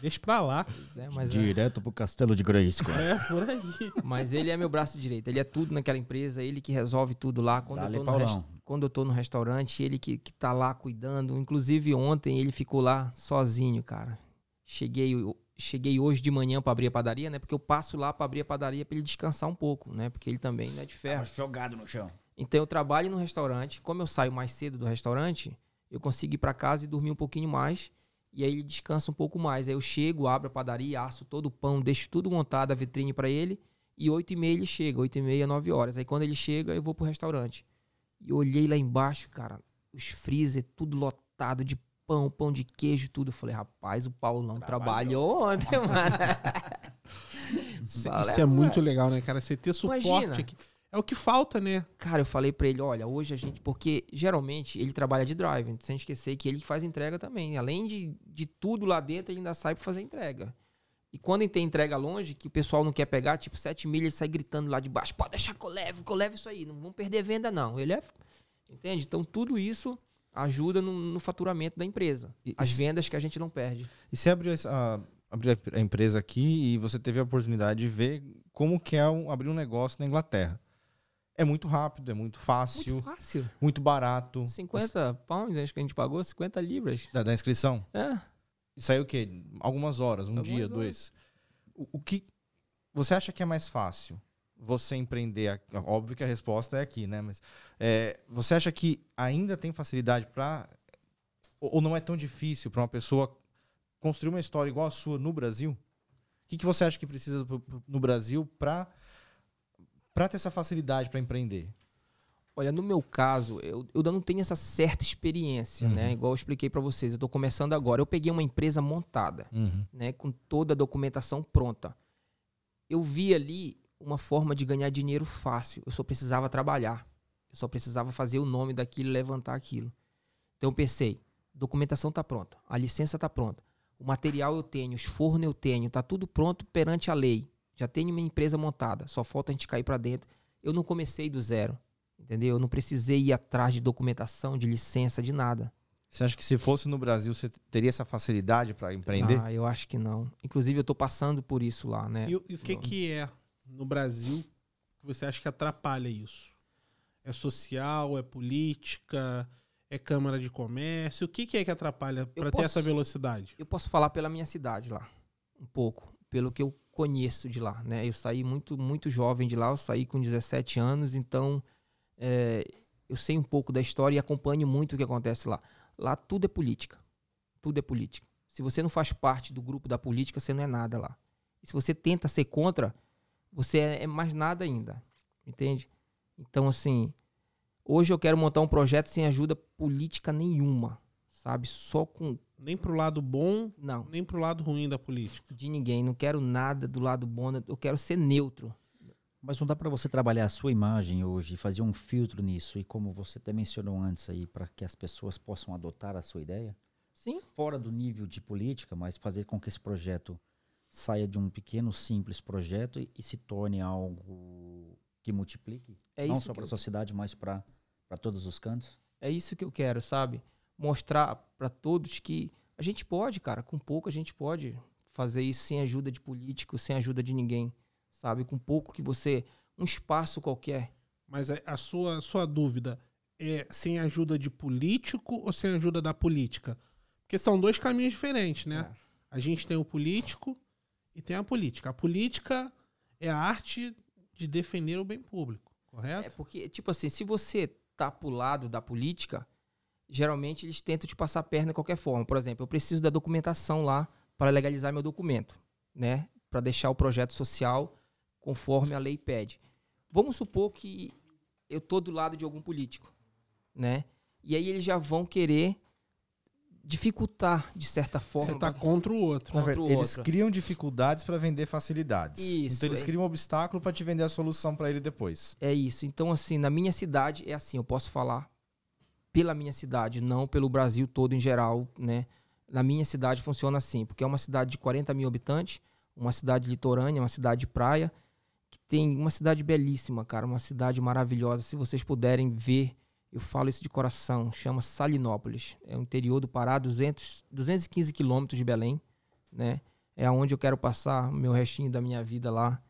deixa pra lá. É, é, Direto é... pro Castelo de Grayskull. É, por aí. Mas ele é meu braço direito. Ele é tudo naquela empresa, ele que resolve tudo lá. Quando, eu tô, no rest... Quando eu tô no restaurante, ele que, que tá lá cuidando. Inclusive, ontem ele ficou lá sozinho, cara. Cheguei, cheguei hoje de manhã para abrir a padaria, né? Porque eu passo lá para abrir a padaria para ele descansar um pouco, né? Porque ele também não é de ferro. Tava jogado no chão. Então eu trabalho no restaurante. Como eu saio mais cedo do restaurante, eu consigo ir para casa e dormir um pouquinho mais. E aí ele descansa um pouco mais. Aí eu chego, abro a padaria, aço todo o pão, deixo tudo montado, a vitrine para ele. E oito e meia ele chega, oito e meia, nove horas. Aí quando ele chega, eu vou pro restaurante. E eu olhei lá embaixo, cara, os freezer tudo lotado de pão, pão de queijo, tudo. Eu falei, rapaz, o Paulão trabalhou, trabalhou ontem, mano. Isso, isso é muito legal, né, cara? Você ter suporte Imagina. aqui. É o que falta, né? Cara, eu falei para ele, olha, hoje a gente. Porque geralmente ele trabalha de drive, sem esquecer que ele faz entrega também. Além de, de tudo lá dentro, ele ainda sai pra fazer entrega. E quando tem entrega longe, que o pessoal não quer pegar, tipo, 7 milhas, ele sai gritando lá de baixo: pode deixar que eu levo, que eu levo isso aí, não vão perder venda, não. Ele é. Entende? Então tudo isso ajuda no, no faturamento da empresa. E, as vendas que a gente não perde. E você abriu a, abriu a empresa aqui e você teve a oportunidade de ver como que é um, abrir um negócio na Inglaterra. É muito rápido, é muito fácil. Muito fácil. Muito barato. 50 pounds, acho que a gente pagou, 50 libras. Da, da inscrição? É. Isso aí o quê? Algumas horas, um Algumas dia, horas. dois. O, o, que você acha que é mais fácil? Você empreender, óbvio que a resposta é aqui, né? Mas é, você acha que ainda tem facilidade para ou não é tão difícil para uma pessoa construir uma história igual a sua no Brasil? O que, que você acha que precisa no Brasil para para ter essa facilidade para empreender? Olha, no meu caso, eu, eu não tenho essa certa experiência, né? uhum. né? Igual eu expliquei para vocês, eu estou começando agora. Eu peguei uma empresa montada, uhum. né? Com toda a documentação pronta. Eu vi ali uma forma de ganhar dinheiro fácil. Eu só precisava trabalhar. Eu só precisava fazer o nome daquilo e levantar aquilo. Então eu pensei, documentação está pronta, a licença está pronta, o material eu tenho, os fornos eu tenho, está tudo pronto perante a lei. Já tenho uma empresa montada, só falta a gente cair para dentro. Eu não comecei do zero, entendeu? Eu não precisei ir atrás de documentação, de licença, de nada. Você acha que se fosse no Brasil, você teria essa facilidade para empreender? Ah, eu acho que não. Inclusive, eu estou passando por isso lá, né? E, e o que, que é no Brasil que você acha que atrapalha isso? É social, é política, é Câmara de Comércio? O que, que é que atrapalha para ter essa velocidade? Eu posso falar pela minha cidade lá, um pouco, pelo que eu conheço de lá, né? Eu saí muito, muito jovem de lá, eu saí com 17 anos, então é, eu sei um pouco da história e acompanho muito o que acontece lá. Lá tudo é política. Tudo é política. Se você não faz parte do grupo da política, você não é nada lá. E se você tenta ser contra, você é, é mais nada ainda. Entende? Então, assim, hoje eu quero montar um projeto sem ajuda política nenhuma. Sabe? Só com. Nem pro lado bom, Não. nem pro lado ruim da política. De ninguém. Não quero nada do lado bom. Eu quero ser neutro. Mas não dá para você trabalhar a sua imagem hoje e fazer um filtro nisso e como você até mencionou antes aí para que as pessoas possam adotar a sua ideia Sim. fora do nível de política, mas fazer com que esse projeto saia de um pequeno simples projeto e, e se torne algo que multiplique É não isso só para a eu- sociedade, mas para para todos os cantos. É isso que eu quero, sabe? Mostrar pra todos que a gente pode, cara, com pouco a gente pode fazer isso sem ajuda de político, sem ajuda de ninguém, sabe? Com pouco que você um espaço qualquer. Mas a, sua, sua dúvida é sem ajuda de político ou sem ajuda da política? Porque são dois caminhos diferentes, né? É. A gente tem o político e tem a política. A política é a arte de defender o bem público, É correto? porque, tipo assim, se você tá pro lado da política, geralmente eles tentam te passar a perna de qualquer forma. Por exemplo, eu preciso da documentação lá para legalizar meu documento, né? Para deixar o projeto social conforme a lei pede. Vamos supor que eu tô do lado de algum político, né? E aí eles já vão querer dificultar de certa forma. Você tá contra o outro. Contra verdade, o eles outro. criam dificuldades para vender facilidades. Isso, então eles é. criam um obstáculo para te vender a solução para ele depois. É isso. Então, assim, na minha cidade é assim, eu posso falar pela minha cidade, não pelo Brasil todo em geral, né? Na minha cidade funciona assim, porque é uma cidade de 40 mil habitantes, uma cidade litorânea, uma cidade de praia, que tem uma cidade belíssima, cara, uma cidade maravilhosa. Se vocês puderem ver, eu falo isso de coração, chama Salinópolis. É o interior do Pará, 200, 215 quilômetros de Belém, né? É aonde eu quero passar o meu restinho da minha vida lá,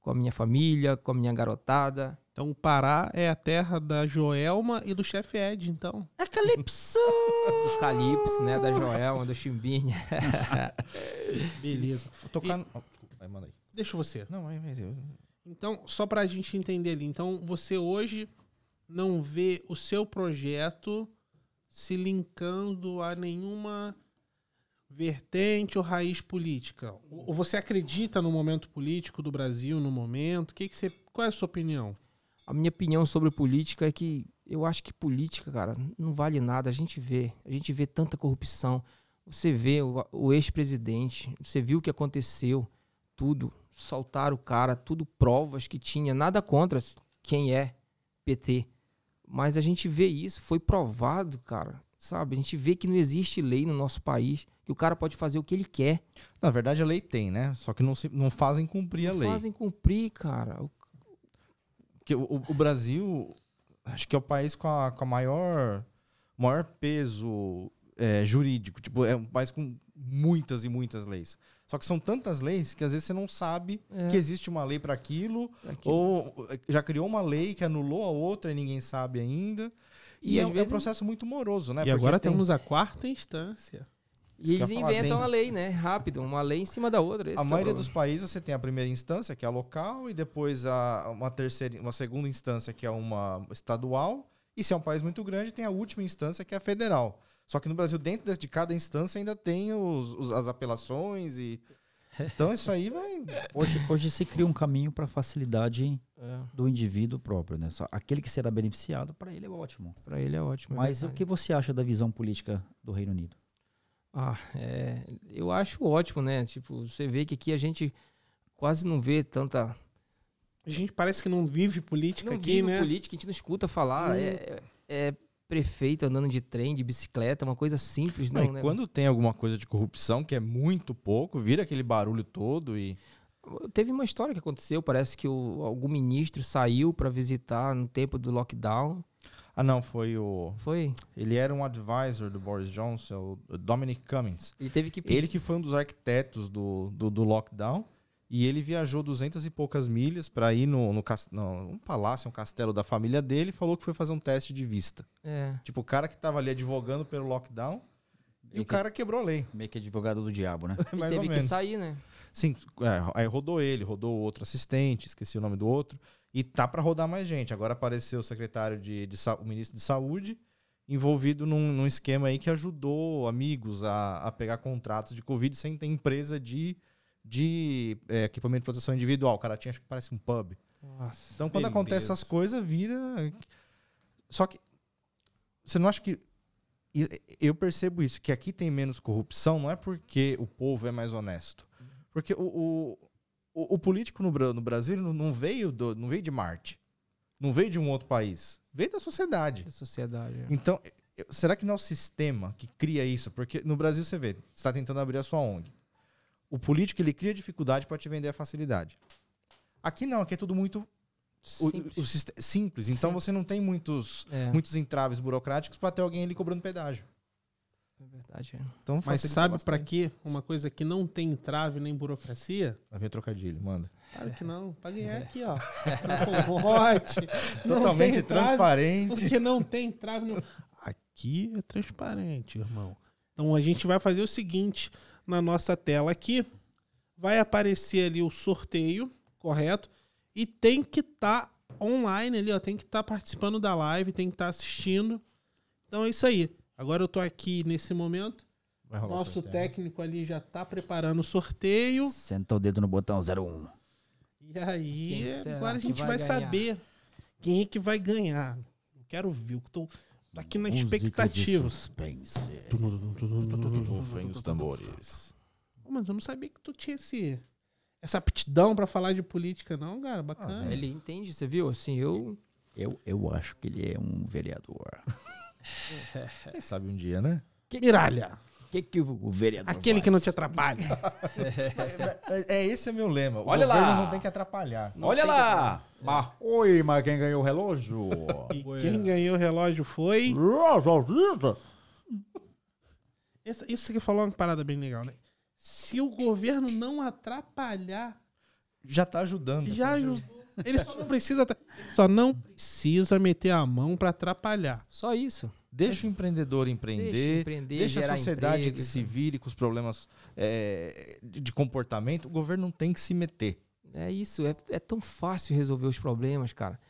com a minha família, com a minha garotada. Então o Pará é a terra da Joelma e do chefe Ed, então. É calypso! dos Calypso, né? Da Joelma, do Chimbinha. Beleza. Vou tocar. Oh, desculpa, aí manda aí. Deixa você. Não, aí, aí, eu- Então, só pra gente entender ali. Então, você hoje não vê o seu projeto se linkando a nenhuma vertente ou raiz política? Ou ou você acredita no momento político do Brasil no momento? Que que você, qual é a sua opinião? A minha opinião sobre política é que eu acho que política, cara, não vale nada. A gente vê, a gente vê tanta corrupção. Você vê o, o ex-presidente, você viu o que aconteceu, tudo, soltaram o cara, tudo provas que tinha, nada contra quem é PT. Mas a gente vê isso, foi provado, cara. Sabe? A gente vê que não existe lei no nosso país, que o cara pode fazer o que ele quer. Na verdade, a lei tem, né? Só que não, se- não fazem cumprir a Não lei. fazem cumprir, cara. O- Porque o, o- Brasil, acho que é o país com a, com a maior, maior peso é, jurídico. Tipo, é um país com muitas e muitas leis. Só que são tantas leis que às vezes você não sabe É. que existe uma lei para aquilo, aqui- ou é, já criou uma lei que anulou a outra e ninguém sabe ainda. E, E é, um- é um vezes- processo muito moroso, né? e Porque agora tem- temos a quarta instância. E eles inventam a lei, né? Rápido, uma lei em cima da outra. Esse A é o maioria dos países você tem a primeira instância, que é a local, e depois a, uma terceira, uma segunda instância, que é uma estadual. E se é um país muito grande, tem a última instância, que é a federal. Só que no Brasil, dentro de cada instância, ainda tem os, os- as apelações e. Então isso aí vai. Hoje, hoje se cria um caminho para facilidade É, do indivíduo próprio, né? Só aquele que será beneficiado, para ele é ótimo. pra ele é ótimo. é Mas o verdade. que você acha da visão política do Reino Unido? Ah, é, eu acho ótimo, né? Tipo, você vê que aqui a gente quase não vê tanta. A gente parece que não vive política Não aqui, vive né? política, a gente não escuta falar. Hum. É, é prefeito andando de trem, de bicicleta, uma coisa simples, Não, não, e né? quando tem alguma coisa de corrupção, que é muito pouco, vira aquele barulho todo e. Teve uma história que aconteceu, parece que o, algum ministro saiu para visitar no tempo do lockdown. Ah, não, foi o. Foi? Ele era um advisor do Boris Johnson, o Dominic Cummings. Ele teve que pedir. Ele que foi um dos arquitetos do, do, do lockdown. E ele viajou duzentas e poucas milhas para ir no, no, no um palácio, um castelo da família dele e falou que foi fazer um teste de vista. É. Tipo, o cara que tava ali advogando pelo lockdown e E o que- cara quebrou a lei. Meio que advogado do diabo, né? Mais ou teve que sair, né? Sim, é, aí rodou ele, rodou outro assistente, esqueci o nome do outro. E tá para rodar mais gente. Agora apareceu o secretário de, de o ministro de saúde envolvido num, num, esquema aí que ajudou amigos a, a pegar contratos de Covid sem ter empresa de, de é, equipamento de proteção individual. O cara tinha, acho que parece um pub. Nossa, então, quando acontece essas coisas, vira. Só que. Você não acha que. Eu percebo isso, que aqui tem menos corrupção, não é porque o povo é mais honesto. Porque o, o, o, o político no, no Brasil não veio, do, não veio de Marte. Não veio de um outro país. Veio da sociedade. Da sociedade. É. Então, será que não é o sistema que cria isso? Porque no Brasil você vê, você está tentando abrir a sua ONG. O político ele cria dificuldade para te vender a facilidade. Aqui não, aqui é tudo muito simples. O, o, simples. Então você não tem muitos, é. muitos entraves burocráticos para ter alguém ali cobrando pedágio. É verdade. É. Então, Mas sabe para quê? Uma coisa que não tem entrave nem burocracia? Vai ver trocadilho, manda. Claro que não. Pra ganhar é aqui, ó. Concorte. Totalmente transparente. Porque não tem entrave. No... Aqui é transparente, irmão. Então a gente vai fazer o seguinte na nossa tela aqui. Vai aparecer ali o sorteio, correto? E tem que estar tá online ali, ó. Tem que estar tá participando da live, tem que estar tá assistindo. Então é isso aí. Agora eu tô aqui nesse momento. Nosso técnico ali já tá preparando o sorteio. Senta o dedo no botão 01. E aí, agora a gente vai, vai saber quem é que vai ganhar. Eu quero ver, eu tô aqui na Música expectativa. suspense. Vem os tambores. mas eu não sabia que tu tinha esse, essa aptidão para falar de política, não, cara. Bacana. Ah, ele entende, você viu? Assim, eu. Eu, eu acho que ele é um vereador. Quem sabe um dia, né? Que, Miralha. O que, que o vereador Aquele faz? que não te atrapalha. é, é, esse é meu lema. O Olha lá. não tem que atrapalhar. Não Olha lá. Mas, oi, mas quem ganhou o relógio? e quem ganhou o relógio foi... Essa, isso que falou uma parada bem legal, né? Se o governo não atrapalhar... Já tá ajudando. Já ajudou. Ele só não precisa... Só não precisa meter a mão para atrapalhar. Só isso. Deixa o empreendedor empreender, deixa, empreender, deixa a sociedade emprego, que se vire com os problemas é, de comportamento. O governo não tem que se meter. É isso, é, é tão fácil resolver os problemas, cara.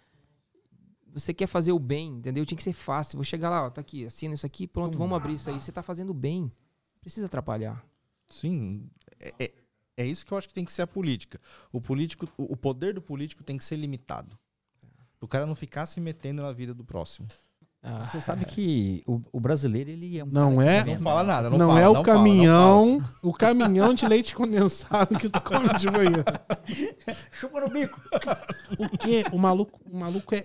Você quer fazer o bem, entendeu? Tinha que ser fácil. Vou chegar lá, ó, tá aqui, assina isso aqui, pronto, vamos abrir isso aí. Você tá fazendo bem. Não precisa atrapalhar. Sim, é, é, é, isso que eu acho que tem que ser a política. O político, o poder do político tem que ser limitado. O cara não ficar se metendo na vida do próximo. Ah. Você sabe que o, o, brasileiro, ele é um. Não é. Não fala nada. Não, não fala, é o não caminhão. Fala, o caminhão de leite condensado que tu come de manhã. Chupa no bico. O quê? O maluco, o maluco é,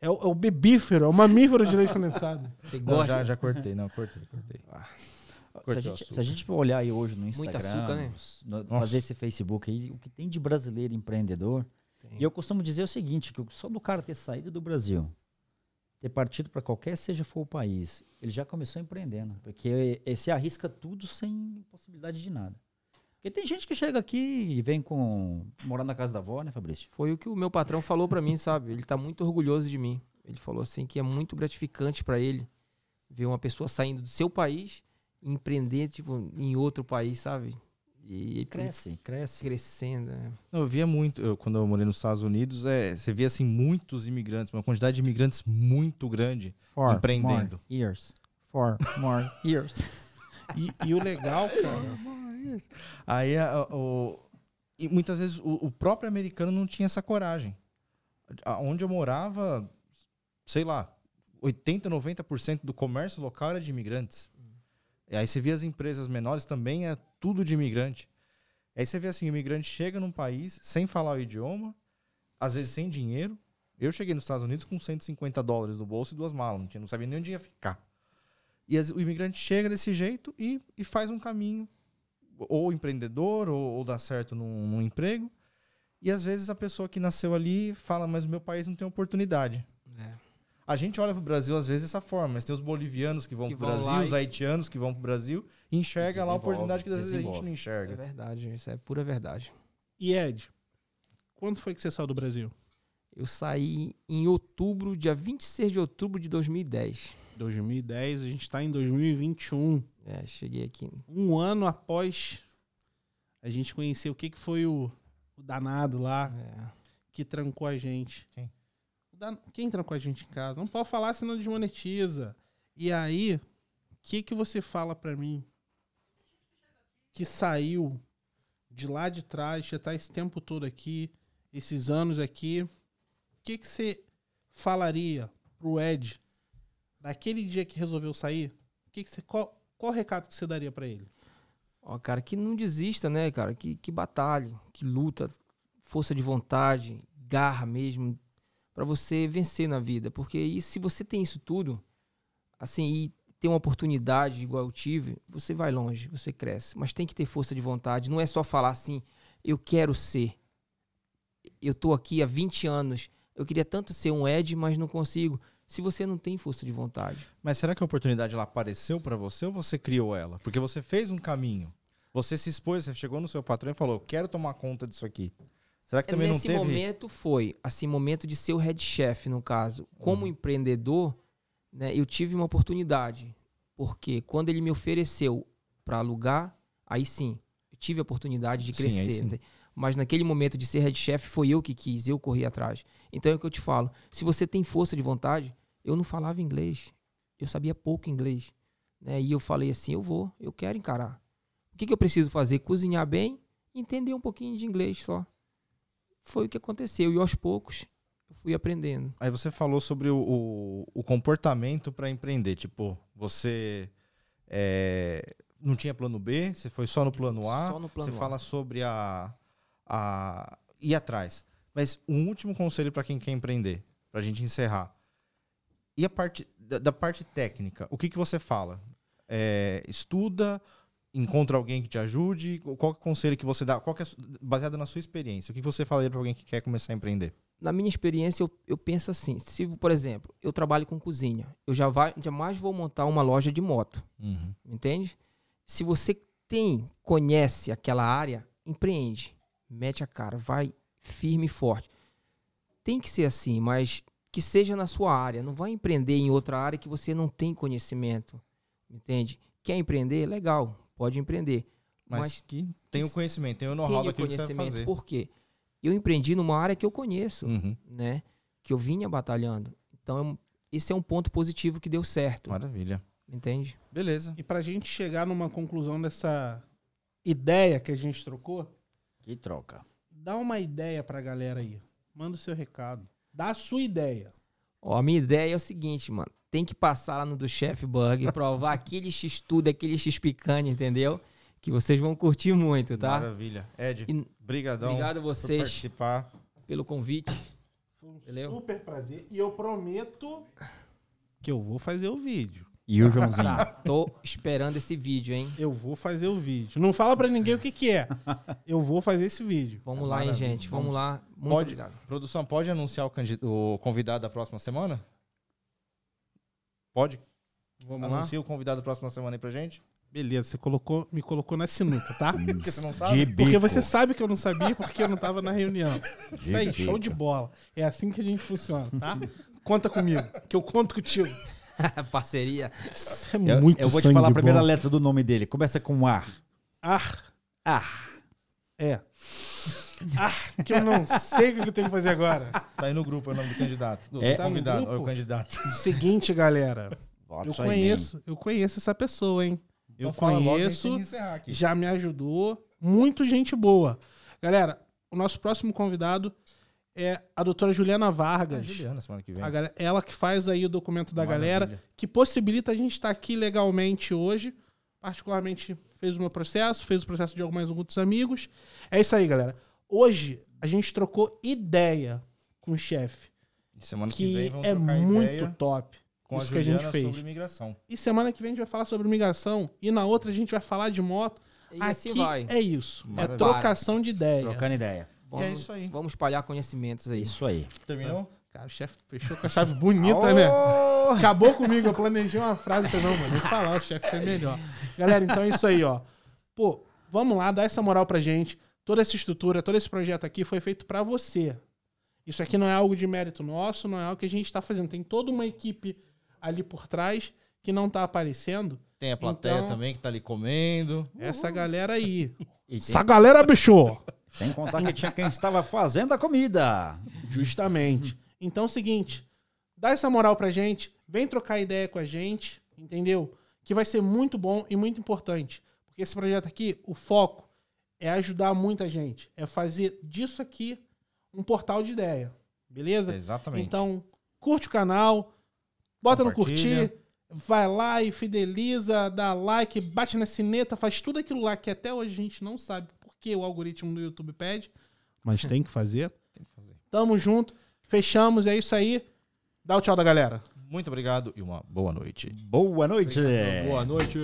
é, o, é o bebífero, é o mamífero de leite condensado. Não, já, já cortei, não, cortei, cortei. Ah. Se a, gente, se a, gente, olhar aí hoje no Instagram, açúcar, né? no, fazer esse Facebook aí, o que tem de brasileiro empreendedor. Tem. E eu costumo dizer o seguinte: que só do cara ter saído do Brasil ter partido para qualquer seja for o país, ele já começou empreendendo, porque se arrisca tudo sem possibilidade de nada. Porque tem gente que chega aqui e vem com morar na casa da avó, né, Fabrício? Foi o que o meu patrão falou para mim, sabe? Ele tá muito orgulhoso de mim. Ele falou assim que é muito gratificante para ele ver uma pessoa saindo do seu país e empreender tipo em outro país, sabe? E cresce, cresce. Crescendo. É. Eu via muito, eu, quando eu morei nos Estados Unidos, é, você via assim muitos imigrantes, uma quantidade de imigrantes muito grande For empreendendo. More years. For more years. e, e, o legal, cara. Aí a, o, e muitas vezes o, o, próprio americano não tinha essa coragem. Onde eu morava, sei lá, 80, 90% do comércio local era de imigrantes. E aí você vê as empresas menores também é tudo de imigrante. Aí você vê assim, o imigrante chega num país sem falar o idioma, às vezes sem dinheiro. Eu cheguei nos Estados Unidos com 150 dólares no bolso e duas malas, não, tinha, não sabia nem onde ia ficar. E as, o imigrante chega desse jeito e, e faz um caminho, ou empreendedor, ou, ou dá certo num, num emprego. E às vezes a pessoa que nasceu ali fala, mas o meu país não tem oportunidade. É. A gente olha para o Brasil às vezes dessa forma, mas tem os bolivianos que vão para o Brasil, os haitianos que vão para o Brasil e enxerga lá a oportunidade que às vezes a gente não enxerga. É verdade, isso é pura verdade. E Ed, quando foi que você saiu do Brasil? Eu saí em outubro, dia 26 de outubro de 2010. 2010, a gente está em 2021. É, cheguei aqui. Um ano após a gente conhecer o que, que foi o, o danado lá. É que trancou a gente. Quem? Quem trancou a gente em casa? Não pode falar, senão desmonetiza. E aí, o que que você fala pra mim que saiu de lá de trás, já tá esse tempo todo aqui, esses anos aqui, o que que você falaria pro Ed daquele dia que resolveu sair? Que que você, qual, qual recado que você daria pra ele? Ó, cara, que não desista, né, cara? Que, que batalhe, que luta, força de vontade, garra mesmo, pra você vencer na vida. Porque isso, se você tem isso tudo, assim, e tem uma oportunidade igual eu tive, você vai longe, você cresce. Mas tem que ter força de vontade. Não é só falar assim, eu quero ser. Eu tô aqui há 20 anos. Eu queria tanto ser um Ed, mas não consigo. Se você não tem força de vontade. Mas será que a oportunidade ela apareceu pra você ou você criou ela? Porque você fez um caminho. Você se expôs, você chegou no seu patrão e falou: "Quero tomar conta disso aqui". Será que também Nesse não teve? momento foi, assim, momento de ser o head chef, no caso. Como empreendedor, né, eu tive uma oportunidade. Porque quando ele me ofereceu para alugar, aí sim, eu tive a oportunidade de crescer. sim. Mas naquele momento de ser head chef, foi eu que quis, eu corri atrás. Então é o que eu te falo. Se você tem força de vontade, eu não falava inglês. Eu sabia pouco inglês. Né? E eu falei assim, eu vou, eu quero encarar. O que, que eu preciso fazer? Cozinhar bem e entender um pouquinho de inglês só foi o que aconteceu. E aos poucos eu fui aprendendo. Aí você falou sobre o, o, o comportamento para empreender. Tipo, você é, não tinha plano B, você foi só no plano A. Só no plano você A. fala sobre a, a ir atrás. Mas um último conselho para quem quer empreender, para a gente encerrar. E a parte da, da parte técnica, o que, que você fala? É, estuda, encontra alguém que te ajude? Qual é o conselho que você dá? Qual é, baseado na sua experiência, o que você falaria para alguém que quer começar a empreender? Na minha experiência, eu, eu penso assim: se, por exemplo, eu trabalho com cozinha, eu já vai, jamais vou montar uma loja de moto, entende? Se você tem, conhece aquela área, empreende, mete a cara, vai firme e forte. Tem que ser assim, mas que seja na sua área. Não vai empreender em outra área que você não tem conhecimento, entende? Quer empreender? Legal, pode empreender. Mas, Mas que tem o conhecimento, tem o know-how daquilo que você vai conhecimento. fazer. Por quê? Eu empreendi numa área que eu conheço, Uhum. né? Que eu vinha batalhando. Então, é um- esse é um ponto positivo que deu certo, Maravilha. entende? Beleza. E pra gente chegar numa conclusão dessa ideia que a gente trocou, Que troca. dá uma ideia pra galera aí. Manda o seu recado. Dá a sua ideia. Ó, a minha ideia é o seguinte, mano. Tem que passar lá no do Chef Bug, provar aquele X tudo, aquele X picanha, entendeu? Que vocês vão curtir muito, tá? Maravilha. Ed, E- brigadão Obrigado a por vocês participar. pelo convite. Foi um super prazer. E eu prometo que eu vou fazer o vídeo. E o Joãozinho? Tô esperando esse vídeo, hein? Eu vou fazer o vídeo. Não fala pra ninguém o que que é. Eu vou fazer esse vídeo. Vamos lá, hein, gente? Vamos lá. Muito Pode- obrigado. Produção, pode anunciar o, o convidado da próxima semana? Pode? Vamos lá. Anuncia o convidado da próxima semana aí pra gente? Beleza, você colocou, me colocou na sinuca, tá? Porque você não De sabe? bico. Porque você sabe que eu não sabia porque eu não tava na reunião. Isso aí, De show de bola. É assim que a gente funciona, tá? Conta comigo, que eu conto contigo. Parceria. Isso é Eu, muito eu vou te falar a primeira bom. letra do nome dele. Começa com A. Ah, Ah. é. Ah, que eu não sei o que eu tenho que fazer agora. Tá aí no grupo é o nome do candidato. Do É. Tá convidado, grupo? é o candidato. Seguinte, galera. Bota Eu aí, conheço, eu conheço essa pessoa, hein? Eu Então conheço, já me ajudou. Muito gente boa. Galera, o nosso próximo convidado é a doutora Juliana Ah, Vargas. Juliana, semana que vem. A galera- ela que faz aí o documento da Maravilha. galera, que possibilita a gente estar aqui legalmente hoje. Particularmente fez o meu processo, fez o processo de alguns outros amigos. É isso aí, galera. Hoje a gente trocou ideia com o chefe, semana que, que vem vamos é trocar muito ideia top. com a isso que a gente fez. sobre imigração. E semana que vem a gente vai falar sobre migração. E na outra a gente vai falar de moto. E Aqui assim vai. é isso. Maravilha. É trocação de ideia. Trocando ideia. E é isso aí. Vamos espalhar conhecimentos aí. Isso aí. Terminou? Cara, o chefe fechou com a chave bonita, né? Acabou comigo, eu planejei uma frase, falei, não, mano, nem falar, o chefe foi melhor. Galera, então é isso aí, ó. Pô, vamos lá, dá essa moral pra gente. Toda essa estrutura, todo esse projeto aqui foi feito pra você. Isso aqui não é algo de mérito nosso, não é algo que a gente tá fazendo. Tem toda uma equipe ali por trás que não tá aparecendo. Tem a plateia Então- também que tá ali comendo. Essa galera aí. E tem, Essa galera, bicho! Sem contar que tinha quem estava fazendo a comida. Justamente. Então é o seguinte, dá essa moral pra gente, vem trocar ideia com a gente, entendeu? Que vai ser muito bom e muito importante. Porque esse projeto aqui, o foco é ajudar muita gente. É fazer disso aqui um portal de ideia. Beleza? Exatamente. Então, curte o canal, bota no curtir, vai lá e fideliza, dá like, bate na sineta, faz tudo aquilo lá que até hoje a gente não sabe porque o algoritmo do YouTube pede, mas tem que fazer. Tem que fazer. Tamo junto, fechamos, é isso aí. Dá o tchau da galera. Muito obrigado e uma boa noite. Boa noite. Boa noite.